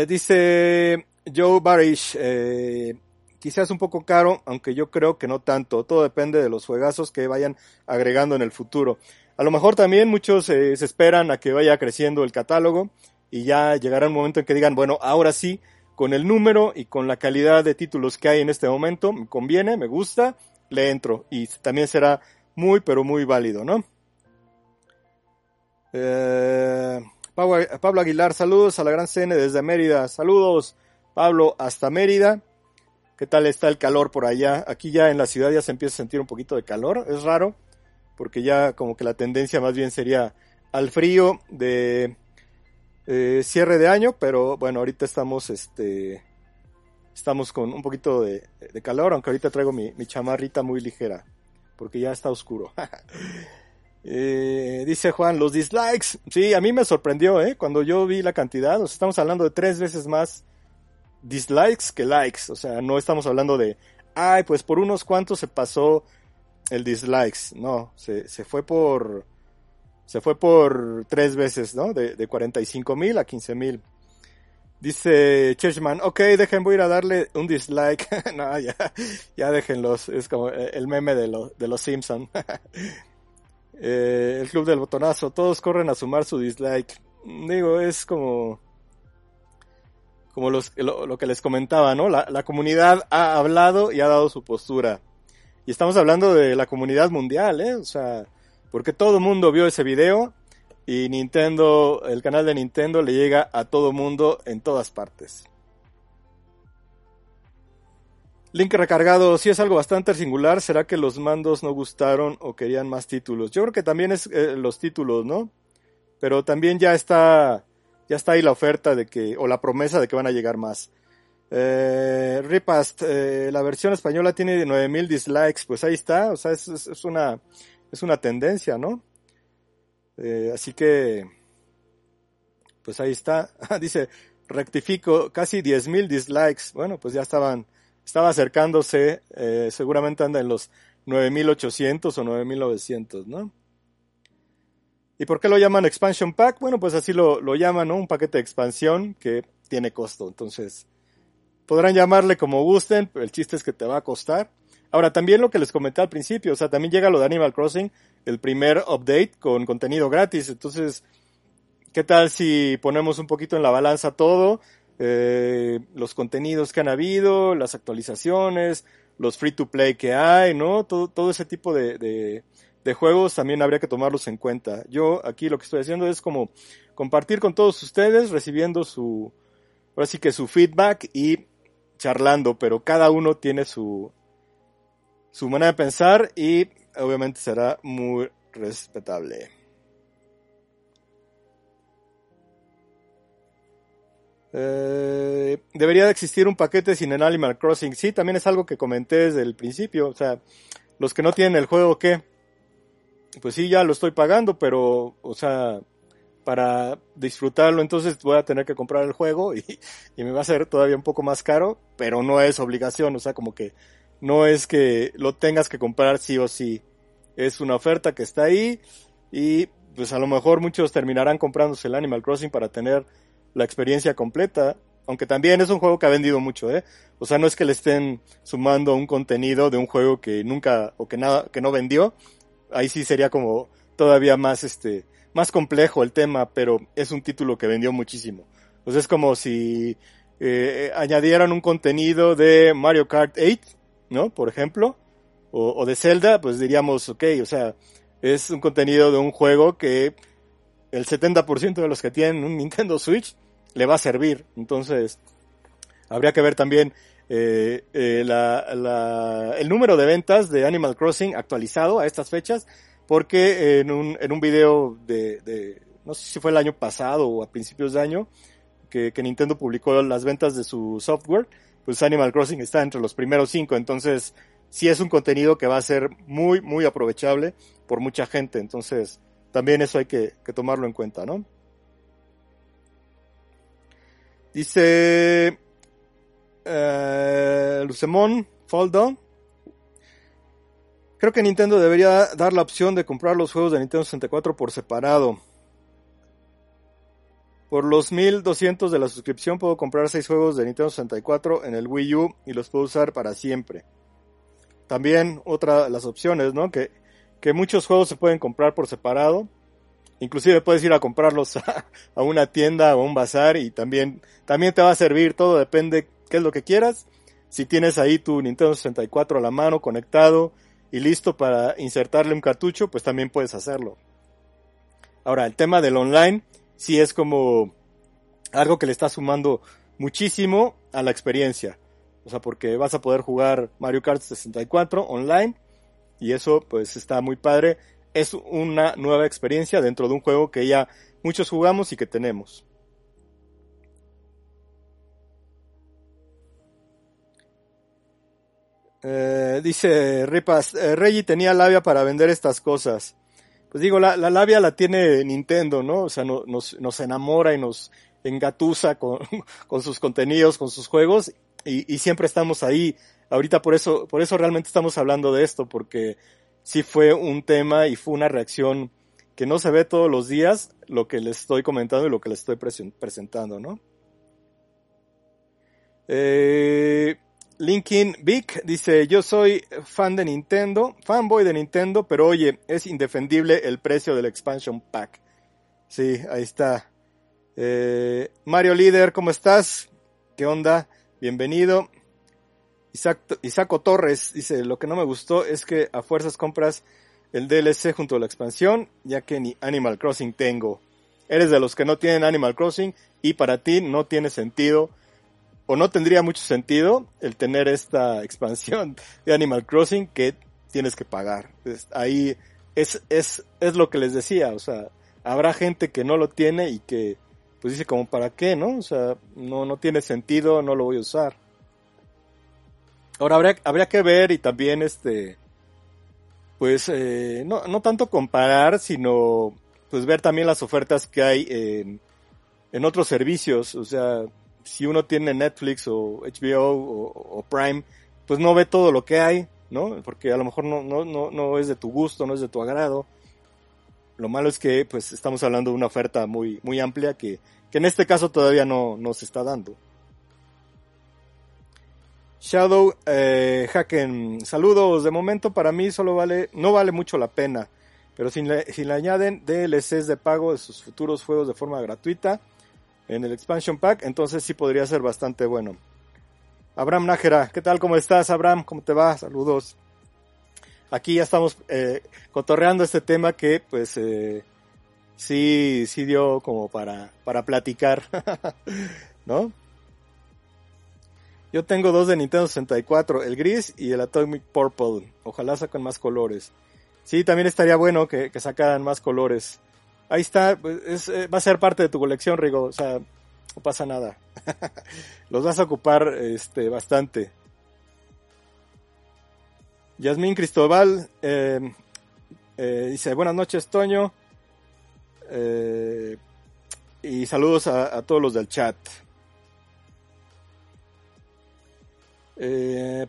dice Joe Barish, quizás un poco caro, aunque yo creo que no tanto. Todo depende de los juegazos que vayan agregando en el futuro. A lo mejor también muchos eh, se esperan a que vaya creciendo el catálogo y ya llegará un momento en que digan, bueno, ahora sí, con el número y con la calidad de títulos que hay en este momento, me conviene, me gusta, le entro y también será muy, pero muy válido, ¿no? Eh, Pablo Aguilar, saludos a la Gran CN desde Mérida, saludos Pablo hasta Mérida. ¿Qué tal está el calor por allá? Aquí ya en la ciudad ya se empieza a sentir un poquito de calor, es raro, porque ya como que la tendencia más bien sería al frío de eh, cierre de año, pero bueno, ahorita estamos este estamos con un poquito de, calor, aunque ahorita traigo mi, chamarrita muy ligera, porque ya está oscuro. Eh, dice Juan, los dislikes. Sí, a mí me sorprendió, ¿eh? Cuando yo vi la cantidad, nos estamos hablando de tres veces más dislikes que likes. O sea, no estamos hablando de, ay, pues por unos cuantos se pasó el dislikes. No, se, se fue por, se fue por tres veces, ¿no? De, de 45 mil a 15 mil. Dice Churchman, ok, dejen, voy a ir a darle un dislike. no, ya, ya déjenlos. Es como el meme de, lo, de los Simpson. eh, el club del botonazo, todos corren a sumar su dislike. Digo, es como como lo, que les comentaba, ¿no? La, la, comunidad ha hablado y ha dado su postura. Y estamos hablando de la comunidad mundial, ¿eh? O sea, porque todo el mundo vio ese video y Nintendo, el canal de Nintendo le llega a todo mundo en todas partes. Link recargado, si es algo bastante singular, ¿será que los mandos no gustaron o querían más títulos? Yo creo que también es eh, los títulos, ¿no? Pero también ya está ya está ahí la oferta de que, o la promesa de que van a llegar más. Eh, Ripast, eh, la versión española tiene 9000 dislikes, pues ahí está, o sea, es, es, una, es una tendencia, ¿no? Eh, así que, pues ahí está. Dice, rectifico, casi 10.000 dislikes. Bueno, pues ya estaban, estaba acercándose, eh, seguramente anda en los 9.800 o 9.900, ¿no? ¿Y por qué lo llaman expansion pack? Bueno, pues así lo, lo llaman, ¿no? Un paquete de expansión que tiene costo. Entonces, podrán llamarle como gusten, el chiste es que te va a costar. Ahora, también lo que les comenté al principio, o sea, también llega lo de Animal Crossing, el primer update con contenido gratis. Entonces, ¿qué tal si ponemos un poquito en la balanza todo? Eh, los contenidos que han habido, las actualizaciones, los free to play que hay, ¿no? Todo, todo ese tipo de, de juegos también habría que tomarlos en cuenta. Yo aquí lo que estoy haciendo es como compartir con todos ustedes, recibiendo su, ahora sí que su feedback y charlando, pero cada uno tiene su, su manera de pensar y obviamente será muy respetable. Eh, debería de existir un paquete sin el Animal Crossing. Sí, también es algo que comenté desde el principio. O sea, los que no tienen el juego, ¿qué? Pues sí, ya lo estoy pagando, pero, o sea, para disfrutarlo, entonces voy a tener que comprar el juego y, y, me va a ser todavía un poco más caro, pero no es obligación, o sea, como que no es que lo tengas que comprar sí o sí. Es una oferta que está ahí y pues a lo mejor muchos terminarán comprándose el Animal Crossing para tener la experiencia completa. Aunque también es un juego que ha vendido mucho, ¿eh? O sea, no es que le estén sumando un contenido de un juego que nunca o que nada, que no vendió. Ahí sí sería como todavía más, este, más complejo el tema, pero es un título que vendió muchísimo. Pues es como si eh, añadieran un contenido de Mario Kart 8, ¿no? Por ejemplo, o, o de Zelda, pues diríamos, ok, o sea, es un contenido de un juego que el 70% de los que tienen un Nintendo Switch le va a servir. Entonces, habría que ver también eh, eh, la, la, el número de ventas de Animal Crossing actualizado a estas fechas, porque en un, en un video de, de, no sé si fue el año pasado o a principios de año, que, que Nintendo publicó las ventas de su software, pues Animal Crossing está entre los primeros cinco, entonces sí es un contenido que va a ser muy, muy aprovechable por mucha gente, entonces también eso hay que, que tomarlo en cuenta, ¿no? Dice eh, Lucemón Foldo. Creo que Nintendo debería dar la opción de comprar los juegos de Nintendo 64 por separado. Por los 1200 de la suscripción puedo comprar 6 juegos de Nintendo 64 en el Wii U y los puedo usar para siempre. También otra de las opciones, ¿no? Que, que muchos juegos se pueden comprar por separado Inclusive puedes ir a comprarlos a, una tienda o a un bazar y también, también te va a servir. Todo depende qué es lo que quieras. Si tienes ahí tu Nintendo 64 a la mano, conectado y listo para insertarle un cartucho, pues también puedes hacerlo. Ahora, el tema del online sí es como algo que le está sumando muchísimo a la experiencia. O sea, porque vas a poder jugar Mario Kart 64 online y eso pues está muy padre es una nueva experiencia dentro de un juego que ya muchos jugamos y que tenemos. Eh, dice Ripas, eh, Reggie tenía labia para vender estas cosas. Pues digo, la, labia la tiene Nintendo, ¿no? O sea, nos, nos enamora y nos engatusa con, con sus contenidos, con sus juegos, y, y, siempre estamos ahí. Ahorita por eso, por eso realmente estamos hablando de esto, porque sí fue un tema y fue una reacción que no se ve todos los días, lo que les estoy comentando y lo que les estoy presentando, ¿no? Eh, Linkin Vic dice, yo soy fan de Nintendo, fanboy de Nintendo, pero oye, es indefendible el precio del expansion pack. Sí, ahí está. Eh, Mario Líder, ¿cómo estás? ¿Qué onda? Bienvenido. Isaco Torres dice, lo que no me gustó es que a fuerzas compras el DLC junto a la expansión, ya que ni Animal Crossing tengo. Eres de los que no tienen Animal Crossing y para ti no tiene sentido o no tendría mucho sentido el tener esta expansión de Animal Crossing que tienes que pagar. ahí es, es, es lo que les decía, o sea, habrá gente que no lo tiene y que pues dice como para qué, ¿no? O sea, no, no tiene sentido, no lo voy a usar. Ahora habría, habría que ver y también este, pues eh, no, no tanto comparar, sino pues ver también las ofertas que hay en, en otros servicios. O sea, si uno tiene Netflix o HBO o, Prime, pues no ve todo lo que hay, ¿no? Porque a lo mejor no, no, no, no es de tu gusto, no es de tu agrado. Lo malo es que pues estamos hablando de una oferta muy, muy amplia que, que en este caso todavía no, no se está dando. Shadow eh, Haken, saludos. De momento para mí solo vale, no vale mucho la pena, pero si le, si le añaden DLCs de pago de sus futuros juegos de forma gratuita en el expansion pack, entonces sí podría ser bastante bueno. Abraham Nájera, ¿qué tal? ¿Cómo estás, Abraham? ¿Cómo te va? Saludos. Aquí ya estamos eh, cotorreando este tema que, pues, eh, sí, sí dio como para, para platicar, ¿no? Yo tengo dos de Nintendo 64, el gris y el Atomic Purple. Ojalá saquen más colores. Sí, también estaría bueno que, sacaran más colores. Ahí está, pues, eh, va a ser parte de tu colección, Rigo. O sea, no pasa nada. Los vas a ocupar este, bastante. Yasmín Cristóbal em, eh, dice, buenas noches, Toño. Eh, y saludos a todos los del chat. Eh,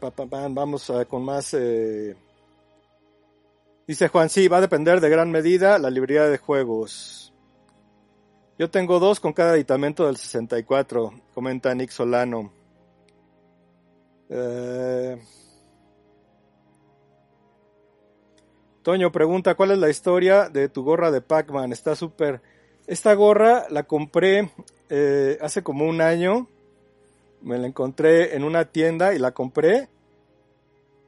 vamos con más. Dice Juan, sí, va a depender de gran medida la librería de juegos. Yo tengo dos con cada aditamento del 64, comenta Nick Solano. Eh... Toño pregunta, ¿cuál es la historia de tu gorra de Pac-Man? Está súper... Esta gorra la compré eh, hace como un año. Me la encontré en una tienda y la compré.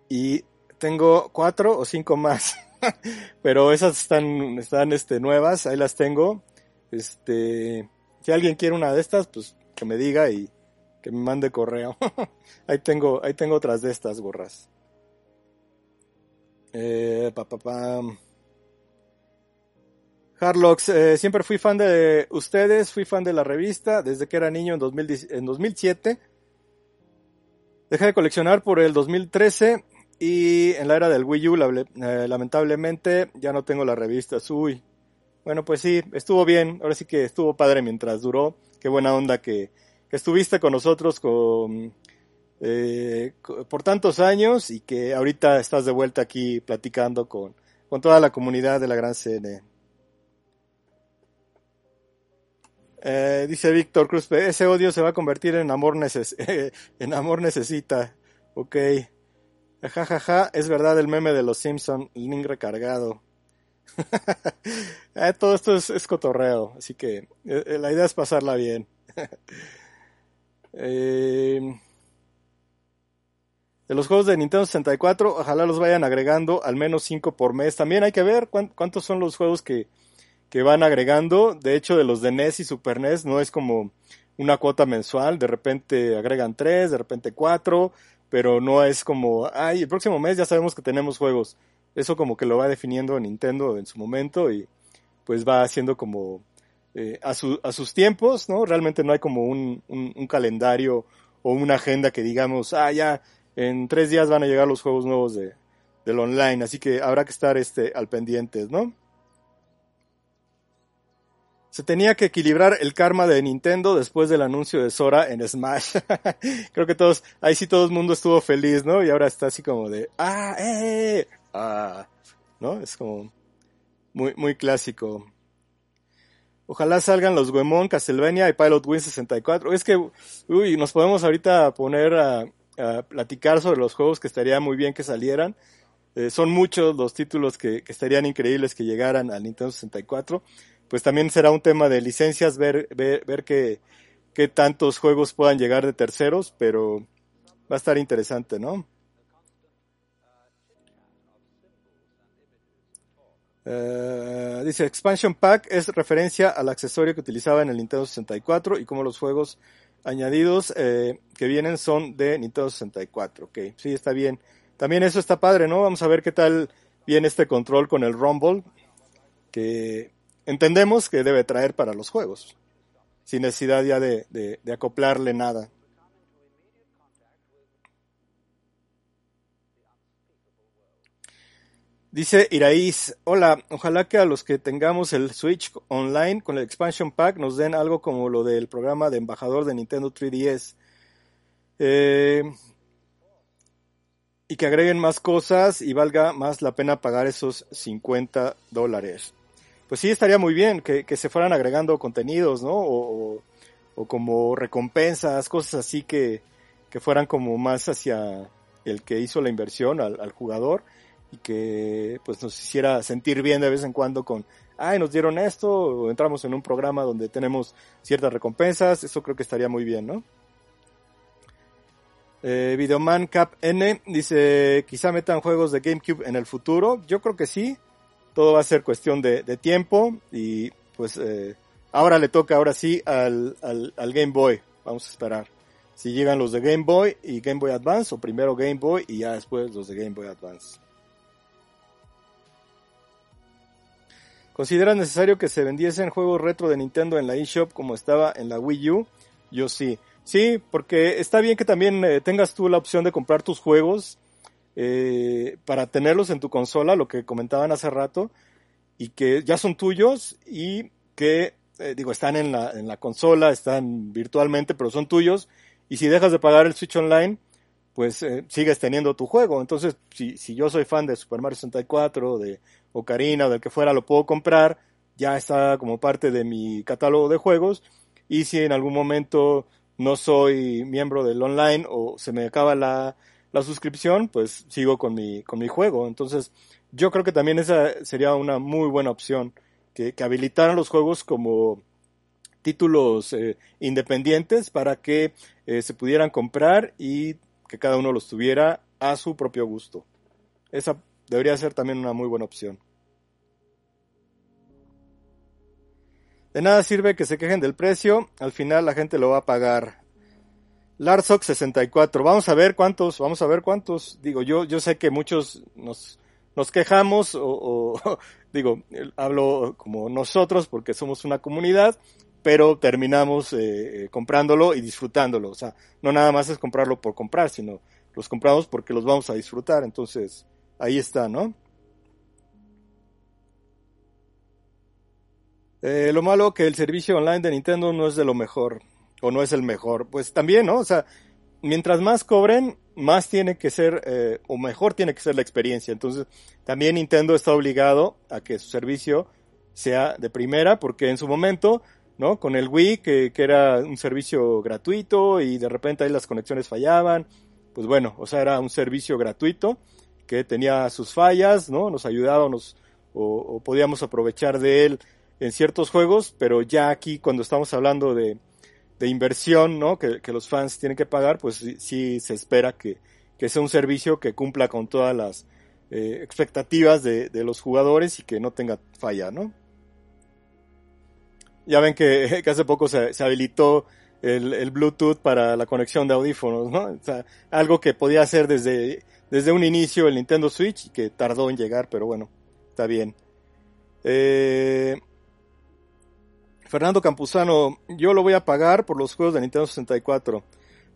Y tengo cuatro o cinco más. Pero esas están, están este, nuevas, ahí las tengo. Este, si alguien quiere una de estas, pues que me diga y que me mande correo. ahí tengo, ahí tengo otras de estas gorras. Eh, Harlocks, eh, siempre fui fan de ustedes, fui fan de la revista desde que era niño en, 2010, en 2007. Dejé de coleccionar por el 2013 y en la era del Wii U, eh, lamentablemente, ya no tengo las revistas. Uy. Bueno, pues sí, estuvo bien. Ahora sí que estuvo padre mientras duró. Qué buena onda que, estuviste con nosotros eh, por tantos años y que ahorita estás de vuelta aquí platicando con, con toda la comunidad de la Gran CN. Eh, dice Víctor Cruz, ese odio se va a convertir en amor, neces en amor necesita. Ok. Jajaja, ja, ja, es verdad el meme de los Simpson, link recargado. eh, todo esto es, cotorreo, así que eh, la idea es pasarla bien. eh, de los juegos de Nintendo 64, ojalá los vayan agregando al menos 5 por mes. También hay que ver cuántos son los juegos que, que van agregando. De hecho, de los de NES y Super NES no es como una cuota mensual. De repente agregan 3, de repente 4, pero no es como, ay, el próximo mes ya sabemos que tenemos juegos. Eso como que lo va definiendo Nintendo en su momento y pues va haciendo como eh, a, su, a sus tiempos, ¿no? Realmente no hay como un, un, un calendario o una agenda que digamos, ah, ya en tres días van a llegar los juegos nuevos de, del online, así que habrá que estar este, al pendientes, ¿no? Se tenía que equilibrar el karma de Nintendo después del anuncio de Sora en Smash. Creo que todos, ahí sí todo el mundo estuvo feliz, ¿no? Y ahora está así como de, ah, eh, ah, ¿no? Es como muy, muy clásico. Ojalá salgan los Goemon, Castlevania y Pilot Win 64. Es que, uy, nos podemos ahorita poner a, a platicar sobre los juegos que estaría muy bien que salieran. Eh, son muchos los títulos que, que, estarían increíbles que llegaran al Nintendo 64. Pues también será un tema de licencias, ver, ver, ver qué, qué tantos juegos puedan llegar de terceros, pero va a estar interesante, ¿no? Uh, dice Expansion Pack es referencia al accesorio que utilizaba en el Nintendo 64 y como los juegos añadidos eh, que vienen son de Nintendo 64. Ok, sí, está bien. También eso está padre, ¿no? Vamos a ver qué tal viene este control con el Rumble, que entendemos que debe traer para los juegos, sin necesidad ya de, de, acoplarle nada. Dice Iraís, hola, ojalá que a los que tengamos el Switch online con el Expansion Pack nos den algo como lo del programa de embajador de Nintendo 3DS. Eh, y que agreguen más cosas y valga más la pena pagar esos 50 dólares. Pues sí, estaría muy bien que, se fueran agregando contenidos, ¿no? O, o, como recompensas, cosas así que, que fueran como más hacia el que hizo la inversión, al, al jugador y que pues nos hiciera sentir bien de vez en cuando con, ay, nos dieron esto, o entramos en un programa donde tenemos ciertas recompensas, eso creo que estaría muy bien, ¿no? Eh, Videoman Cap N dice, quizá metan juegos de GameCube en el futuro, yo creo que sí, todo va a ser cuestión de, tiempo y pues eh, ahora le toca ahora sí al, al, al Game Boy, vamos a esperar si llegan los de Game Boy y Game Boy Advance o primero Game Boy y ya después los de Game Boy Advance. ¿Consideras necesario que se vendiesen juegos retro de Nintendo en la eShop como estaba en la Wii U? Yo sí. Sí, porque está bien que también eh, tengas tú la opción de comprar tus juegos eh, para tenerlos en tu consola, lo que comentaban hace rato, y que ya son tuyos y que, eh, digo, están en la, en la consola, están virtualmente, pero son tuyos. Y si dejas de pagar el Switch Online, pues eh, sigues teniendo tu juego. Entonces, si, si yo soy fan de Super Mario 64, de Ocarina o del que fuera, lo puedo comprar, ya está como parte de mi catálogo de juegos. Y si en algún momento no soy miembro del online o se me acaba la, la suscripción, pues sigo con mi, con mi juego. Entonces, yo creo que también esa sería una muy buena opción, que, habilitaran los juegos como títulos eh, independientes para que eh, se pudieran comprar y que cada uno los tuviera a su propio gusto. Esa debería ser también una muy buena opción. De nada sirve que se quejen del precio, al final la gente lo va a pagar. Larsoc 64, vamos a ver cuántos, vamos a ver cuántos. Digo, yo, yo sé que muchos nos, nos quejamos o, digo, hablo como nosotros porque somos una comunidad, pero terminamos eh, comprándolo y disfrutándolo. O sea, no nada más es comprarlo por comprar, sino los compramos porque los vamos a disfrutar. Entonces, ahí está, ¿no? Eh, lo malo que el servicio online de Nintendo no es de lo mejor, o no es el mejor. Pues también, ¿no? O sea, mientras más cobren, más tiene que ser, eh, o mejor tiene que ser la experiencia. Entonces, también Nintendo está obligado a que su servicio sea de primera, porque en su momento ¿no? Con el Wii, que, que, era un servicio gratuito y de repente ahí las conexiones fallaban. Pues bueno, o sea, era un servicio gratuito que tenía sus fallas, ¿no? Nos ayudaba nos, o, o podíamos aprovechar de él en ciertos juegos, pero ya aquí cuando estamos hablando de, de inversión, ¿no? Que, los fans tienen que pagar, pues sí, se espera que, que, sea un servicio que cumpla con todas las eh, expectativas de, de los jugadores y que no tenga falla, ¿no? Ya ven que, hace poco se, se habilitó el, el, Bluetooth para la conexión de audífonos, ¿no? Algo que podía hacer desde, desde un inicio el Nintendo Switch y que tardó en llegar, pero bueno, está bien. Eh, Fernando Campuzano, yo lo voy a pagar por los juegos de Nintendo 64.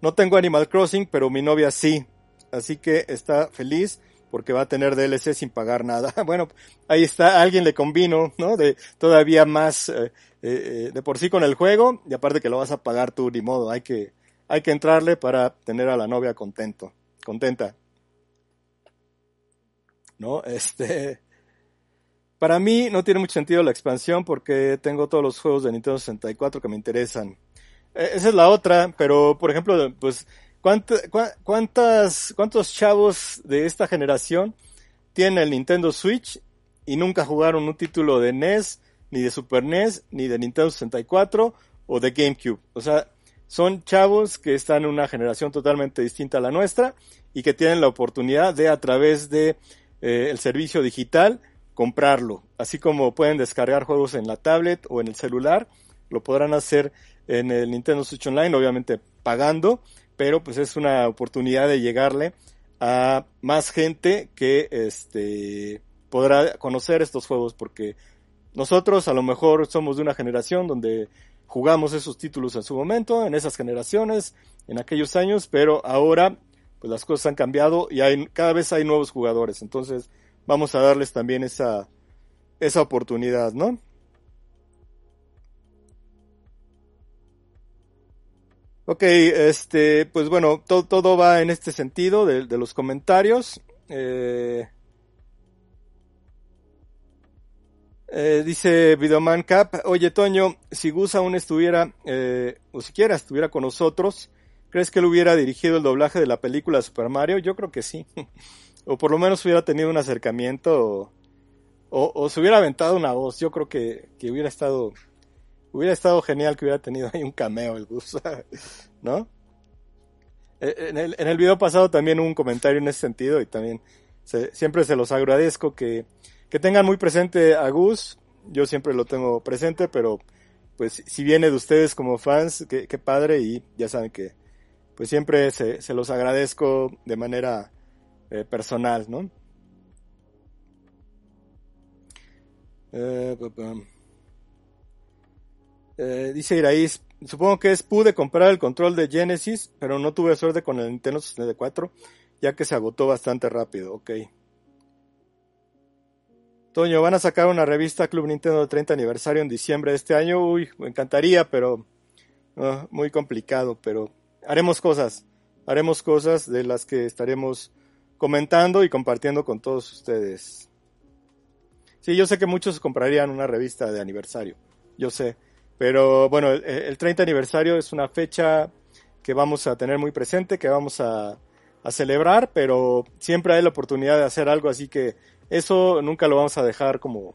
No tengo Animal Crossing, pero mi novia sí. Así que está feliz porque va a tener DLC sin pagar nada. Bueno, ahí está, alguien le combino, ¿no? De todavía más eh, eh, de por sí con el juego y aparte que lo vas a pagar tú, ni modo, hay que, hay que entrarle para tener a la novia contento, contenta. ¿No? Este, para mí no tiene mucho sentido la expansión porque tengo todos los juegos de Nintendo 64 que me interesan. E, esa es la otra, pero por ejemplo, pues ¿Cuántas, ¿Cuántos chavos de esta generación tienen el Nintendo Switch y nunca jugaron un título de NES, ni de Super NES, ni de Nintendo 64 o de GameCube? O sea, son chavos que están en una generación totalmente distinta a la nuestra y que tienen la oportunidad de a través de eh, el servicio digital comprarlo, así como pueden descargar juegos en la tablet o en el celular, lo podrán hacer en el Nintendo Switch Online, obviamente pagando pero pues es una oportunidad de llegarle a más gente que este podrá conocer estos juegos porque nosotros a lo mejor somos de una generación donde jugamos esos títulos en su momento, en esas generaciones, en aquellos años, pero ahora pues las cosas han cambiado y hay cada vez hay nuevos jugadores, entonces vamos a darles también esa esa oportunidad, ¿no? Ok, este, pues bueno, todo, todo va en este sentido de, de los comentarios. Eh, eh, dice Videoman Cap, oye Toño, si Gus aún estuviera, eh, o siquiera estuviera con nosotros, ¿crees que él hubiera dirigido el doblaje de la película Super Mario? Yo creo que sí. o por lo menos hubiera tenido un acercamiento, o, o, se hubiera aventado una voz. Yo creo que, que hubiera estado Hubiera estado genial que hubiera tenido ahí un cameo el Gus, ¿no? Eh, en el, en el video pasado también hubo un comentario en ese sentido y también siempre se los agradezco que, que tengan muy presente a Gus. Yo siempre lo tengo presente, pero pues si viene de ustedes como fans, qué, qué padre y ya saben que pues siempre se, se los agradezco de manera eh, personal, ¿no? Eh, eh, dice Iraís, supongo que es pude comprar el control de Genesis, pero no tuve suerte con el Nintendo 64, ya que se agotó bastante rápido, ok. Toño, van a sacar una revista Club Nintendo de 30 aniversario en diciembre de este año. Uy, me encantaría, pero uh, muy complicado, pero haremos cosas. haremos cosas de las que estaremos comentando y compartiendo con todos ustedes. Sí, yo sé que muchos comprarían una revista de aniversario, yo sé, pero bueno, el, 30 aniversario es una fecha que vamos a tener muy presente, que vamos a, a celebrar, pero siempre hay la oportunidad de hacer algo, así que eso nunca lo vamos a dejar como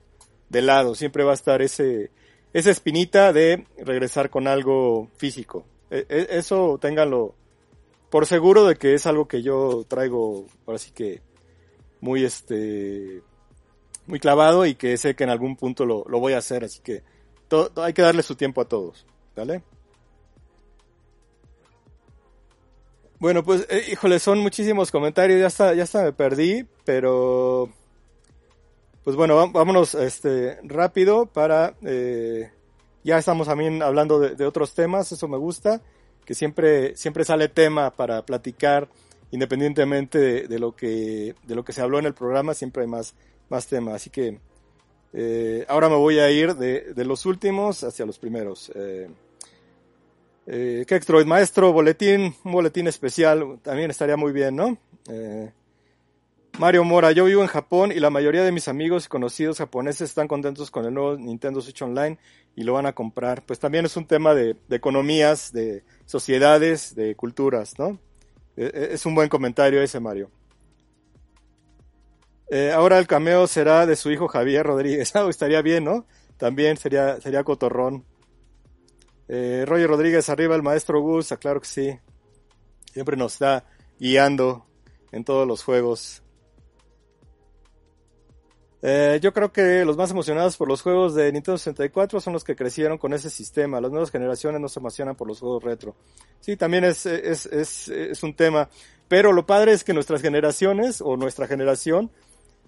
de lado, siempre va a estar ese, esa espinita de regresar con algo físico. E, e, eso ténganlo por seguro de que es algo que yo traigo, ahora sí que muy este muy clavado y que sé que en algún punto lo, lo voy a hacer, así que hay que darle su tiempo a todos, ¿vale? Bueno, pues, eh, híjole, son muchísimos comentarios, ya está, ya está me perdí, pero pues bueno, vámonos este, rápido para... Eh, ya estamos también hablando de, otros temas, eso me gusta, siempre, siempre sale tema para platicar, independientemente de, lo, que, de lo que se habló en el programa, siempre hay más, más temas. Así que eh, ahora me voy a ir de, de, los últimos hacia los primeros. Eh, eh, Kextroid, maestro, boletín, un boletín especial, también estaría muy bien, ¿no? Eh, Mario Mora, yo vivo en Japón y la mayoría de mis amigos y conocidos japoneses están contentos con el nuevo Nintendo Switch Online y lo van a comprar. Pues también es un tema de, economías, de sociedades, de culturas, ¿no? E, e, es un buen comentario ese, Mario. Eh, ahora el cameo será de su hijo Javier Rodríguez. Ah, estaría bien, ¿no? También sería, sería cotorrón. Eh, Roger Rodríguez, arriba el maestro Gus, ah, claro que sí. Siempre nos está guiando en todos los juegos. Eh, yo creo que los más emocionados por los juegos de Nintendo 64 son los que crecieron con ese sistema. Las nuevas generaciones no se emocionan por los juegos retro. Sí, también es, es, es, es un tema. Pero lo padre es que nuestras generaciones o nuestra generación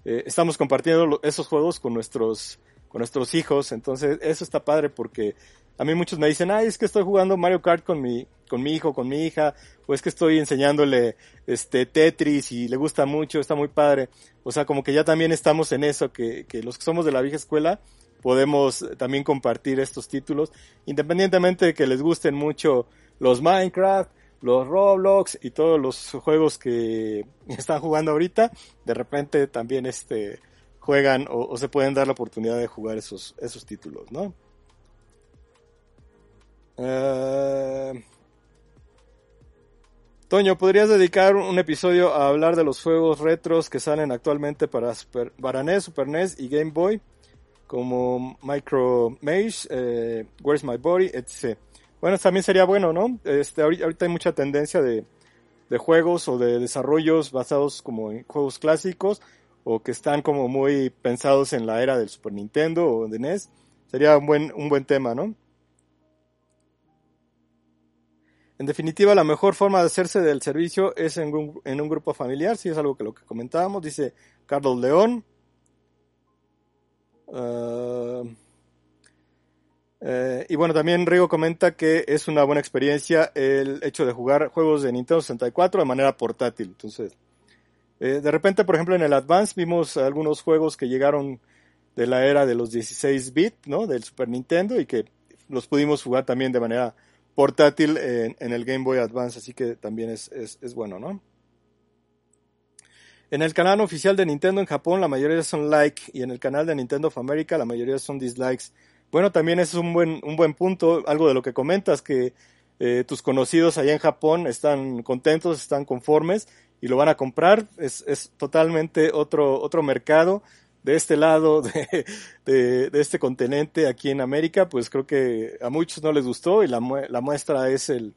eh, estamos compartiendo esos juegos con nuestros, con nuestros hijos. Entonces eso está padre porque a mí muchos me dicen, ay, es que estoy jugando Mario Kart con mi, con mi hijo, con mi hija, o es que estoy enseñándole este Tetris y le gusta mucho, está muy padre. O sea, como que ya también estamos en eso, que, que los que somos de la vieja escuela podemos también compartir estos títulos, independientemente de que les gusten mucho los Minecraft, los Roblox y todos los juegos que están jugando ahorita, de repente también este juegan o, se pueden dar la oportunidad de jugar esos, esos títulos, ¿no? Eh, Toño, ¿podrías dedicar un episodio a hablar de los juegos retros que salen actualmente para, Super, NES, Super NES y Game Boy? Como Micro Mage, eh, Where's My Body, etc. Bueno, también sería bueno, ¿no? Este, ahorita hay mucha tendencia de, de juegos o de desarrollos basados como en juegos clásicos o que están como muy pensados en la era del Super Nintendo o de NES. Sería un buen, un buen tema, ¿no? En definitiva, la mejor forma de hacerse del servicio es en un, grupo familiar, si es algo que lo que comentábamos, dice Carlos León. Ah, eh, y bueno, también Rigo comenta que es una buena experiencia el hecho de jugar juegos de Nintendo 64 de manera portátil. Entonces, eh, de repente, por ejemplo, en el Advance vimos algunos juegos que llegaron de la era de los 16 bit, ¿no? Del Super Nintendo y que los pudimos jugar también de manera portátil en, el Game Boy Advance, así que también es, es, bueno, ¿no? En el canal oficial de Nintendo en Japón la mayoría son like y en el canal de Nintendo of America la mayoría son dislikes. Bueno, también es un buen, un buen punto, algo de lo que comentas, que eh, tus conocidos allá en Japón están contentos, están conformes y lo van a comprar. Es, es totalmente otro, otro mercado de este lado de, de, este continente aquí en América, pues creo que a muchos no les gustó y la, la muestra es el,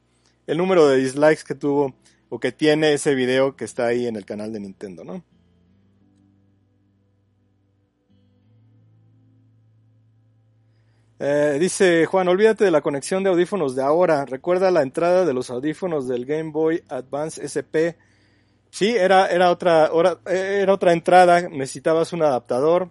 el número de dislikes que tuvo o que tiene ese video que está ahí en el canal de Nintendo, ¿no? Eh, dice Juan, olvídate de la conexión de audífonos de ahora. Recuerda la entrada de los audífonos del Game Boy Advance SP Sí, era, era, otra, era otra entrada, necesitabas un adaptador.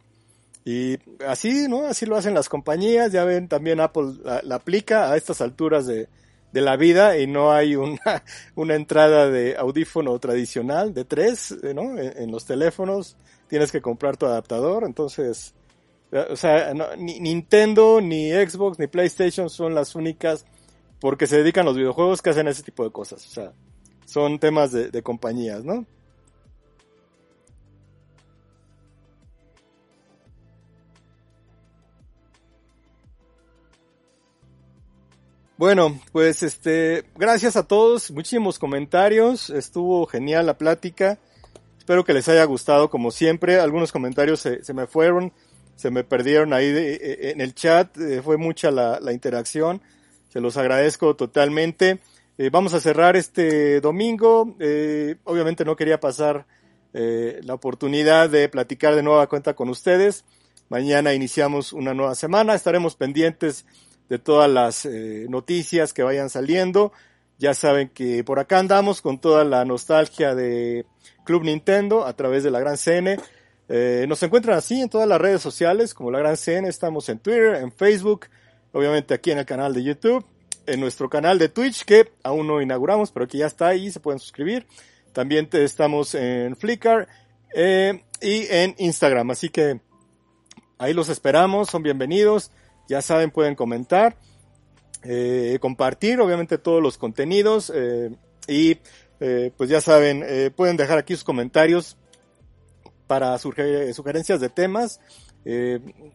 Y así, ¿no? Así lo hacen las compañías. Ya ven, también Apple la, aplica a estas alturas de, de, la vida y no hay una, una entrada de audífono tradicional de tres, ¿no? En, los teléfonos tienes que comprar tu adaptador. Entonces, o sea, ni Nintendo, ni Xbox, ni PlayStation son las únicas porque se dedican a los videojuegos que hacen ese tipo de cosas. O sea, son temas de, de compañías, ¿no? Bueno, pues este, gracias a todos, muchísimos comentarios, estuvo genial la plática, espero que les haya gustado como siempre, algunos comentarios se, se me fueron, se me perdieron ahí de, en el chat, eh, fue mucha la, la, interacción, se los agradezco totalmente. Eh, vamos a cerrar este domingo, eh, obviamente no quería pasar eh, la oportunidad de platicar de nueva cuenta con ustedes, mañana iniciamos una nueva semana, estaremos pendientes de todas las eh, noticias que vayan saliendo. Ya saben que por acá andamos con toda la nostalgia de Club Nintendo a través de la Gran CN. Nos encuentran así en todas las redes sociales como la Gran CN. Estamos en Twitter, en Facebook, obviamente aquí en el canal de YouTube, en nuestro canal de Twitch que aún no inauguramos, pero que ya está ahí, se pueden suscribir. También estamos en Flickr eh, y en Instagram. Así que ahí los esperamos, son bienvenidos. Ya saben, pueden comentar, eh, compartir obviamente todos los contenidos eh, y pues ya saben, pueden dejar aquí sus comentarios para sugerencias de temas.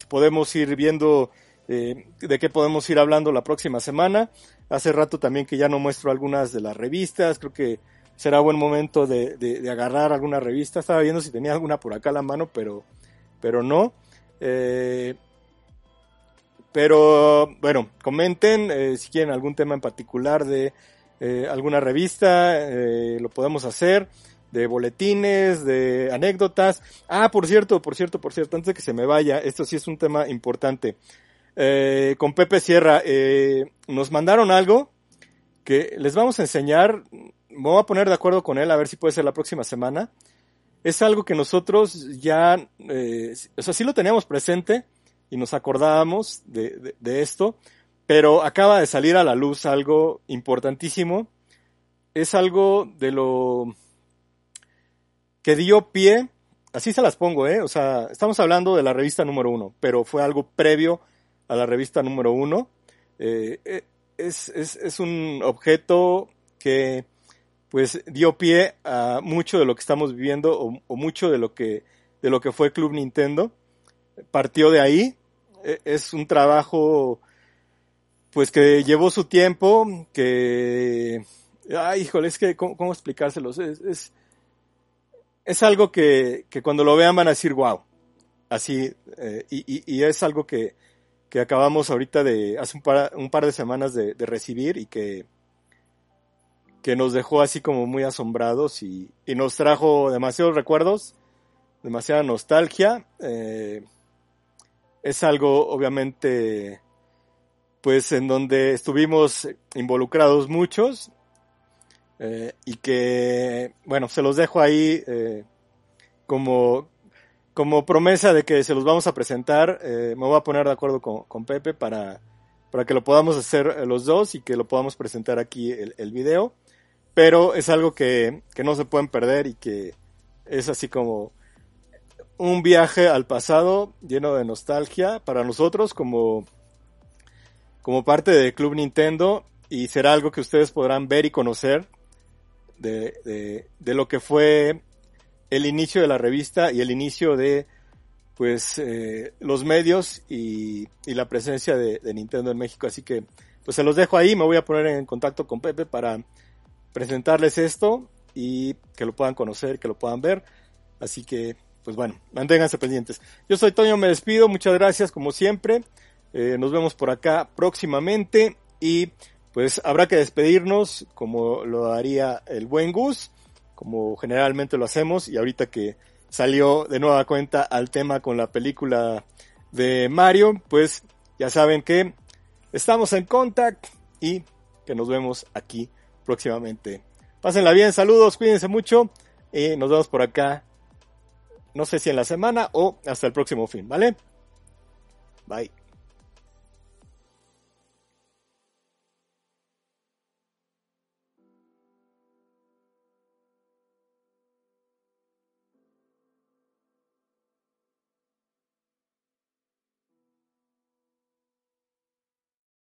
Podemos ir viendo eh, de qué podemos ir hablando la próxima semana. Hace rato también que ya no muestro algunas de las revistas, creo que será buen momento de, de, de agarrar alguna revista. Estaba viendo si tenía alguna por acá a la mano, pero, pero no. Eh, pero bueno, comenten eh, si quieren algún tema en particular de eh, alguna revista, eh, lo podemos hacer, de boletines, de anécdotas. Ah, por cierto, por cierto, por cierto, antes de que se me vaya, esto sí es un tema importante. Eh, con Pepe Sierra, eh, nos mandaron algo que les vamos a enseñar, me voy a poner de acuerdo con él a ver si puede ser la próxima semana. Es algo que nosotros ya, eh, o sea, sí lo teníamos presente, y nos acordábamos de, de, esto, pero acaba de salir a la luz algo importantísimo. Es algo de lo que dio pie, así se las pongo, ¿eh? O sea, estamos hablando de la revista número uno, pero fue algo previo a la revista número uno. Eh, es, es, es un objeto que pues dio pie a mucho de lo que estamos viviendo o, mucho de lo que de lo que fue Club Nintendo partió de ahí e, es un trabajo pues que llevó su tiempo, que, ay, híjole, es que, ¿cómo, cómo explicárselos? Es, es, es, algo que, que cuando lo vean van a decir, wow, así, eh, y, y, es algo que, que acabamos ahorita de, hace un par, un par de semanas de, recibir y que, que nos dejó así como muy asombrados y, y nos trajo demasiados recuerdos, demasiada nostalgia, eh, es algo obviamente pues en donde estuvimos involucrados muchos eh, y que bueno se los dejo ahí eh, como como promesa de que se los vamos a presentar eh, me voy a poner de acuerdo con, Pepe para para que lo podamos hacer los dos y que lo podamos presentar aquí el, video. Pero es algo que, que no se pueden perder y que es así como un viaje al pasado lleno de nostalgia para nosotros como, como parte de Club Nintendo y será algo que ustedes podrán ver y conocer de, de lo que fue el inicio de la revista y el inicio de pues eh, los medios y, y la presencia de, de, Nintendo en México. Así que pues se los dejo ahí, me voy a poner en contacto con Pepe para presentarles esto y que lo puedan conocer, que lo puedan ver. Así que pues bueno, manténganse pendientes. Yo soy Toño, me despido, muchas gracias como siempre. Eh, nos vemos por acá próximamente y pues habrá que despedirnos como lo haría el buen Gus, como generalmente lo hacemos y ahorita que salió de nueva cuenta al tema con la película de Mario, pues ya saben que estamos en contact y que nos vemos aquí próximamente. Pásenla bien, saludos, cuídense mucho y nos vemos por acá no sé si en la semana o hasta el próximo fin, ¿vale? Bye.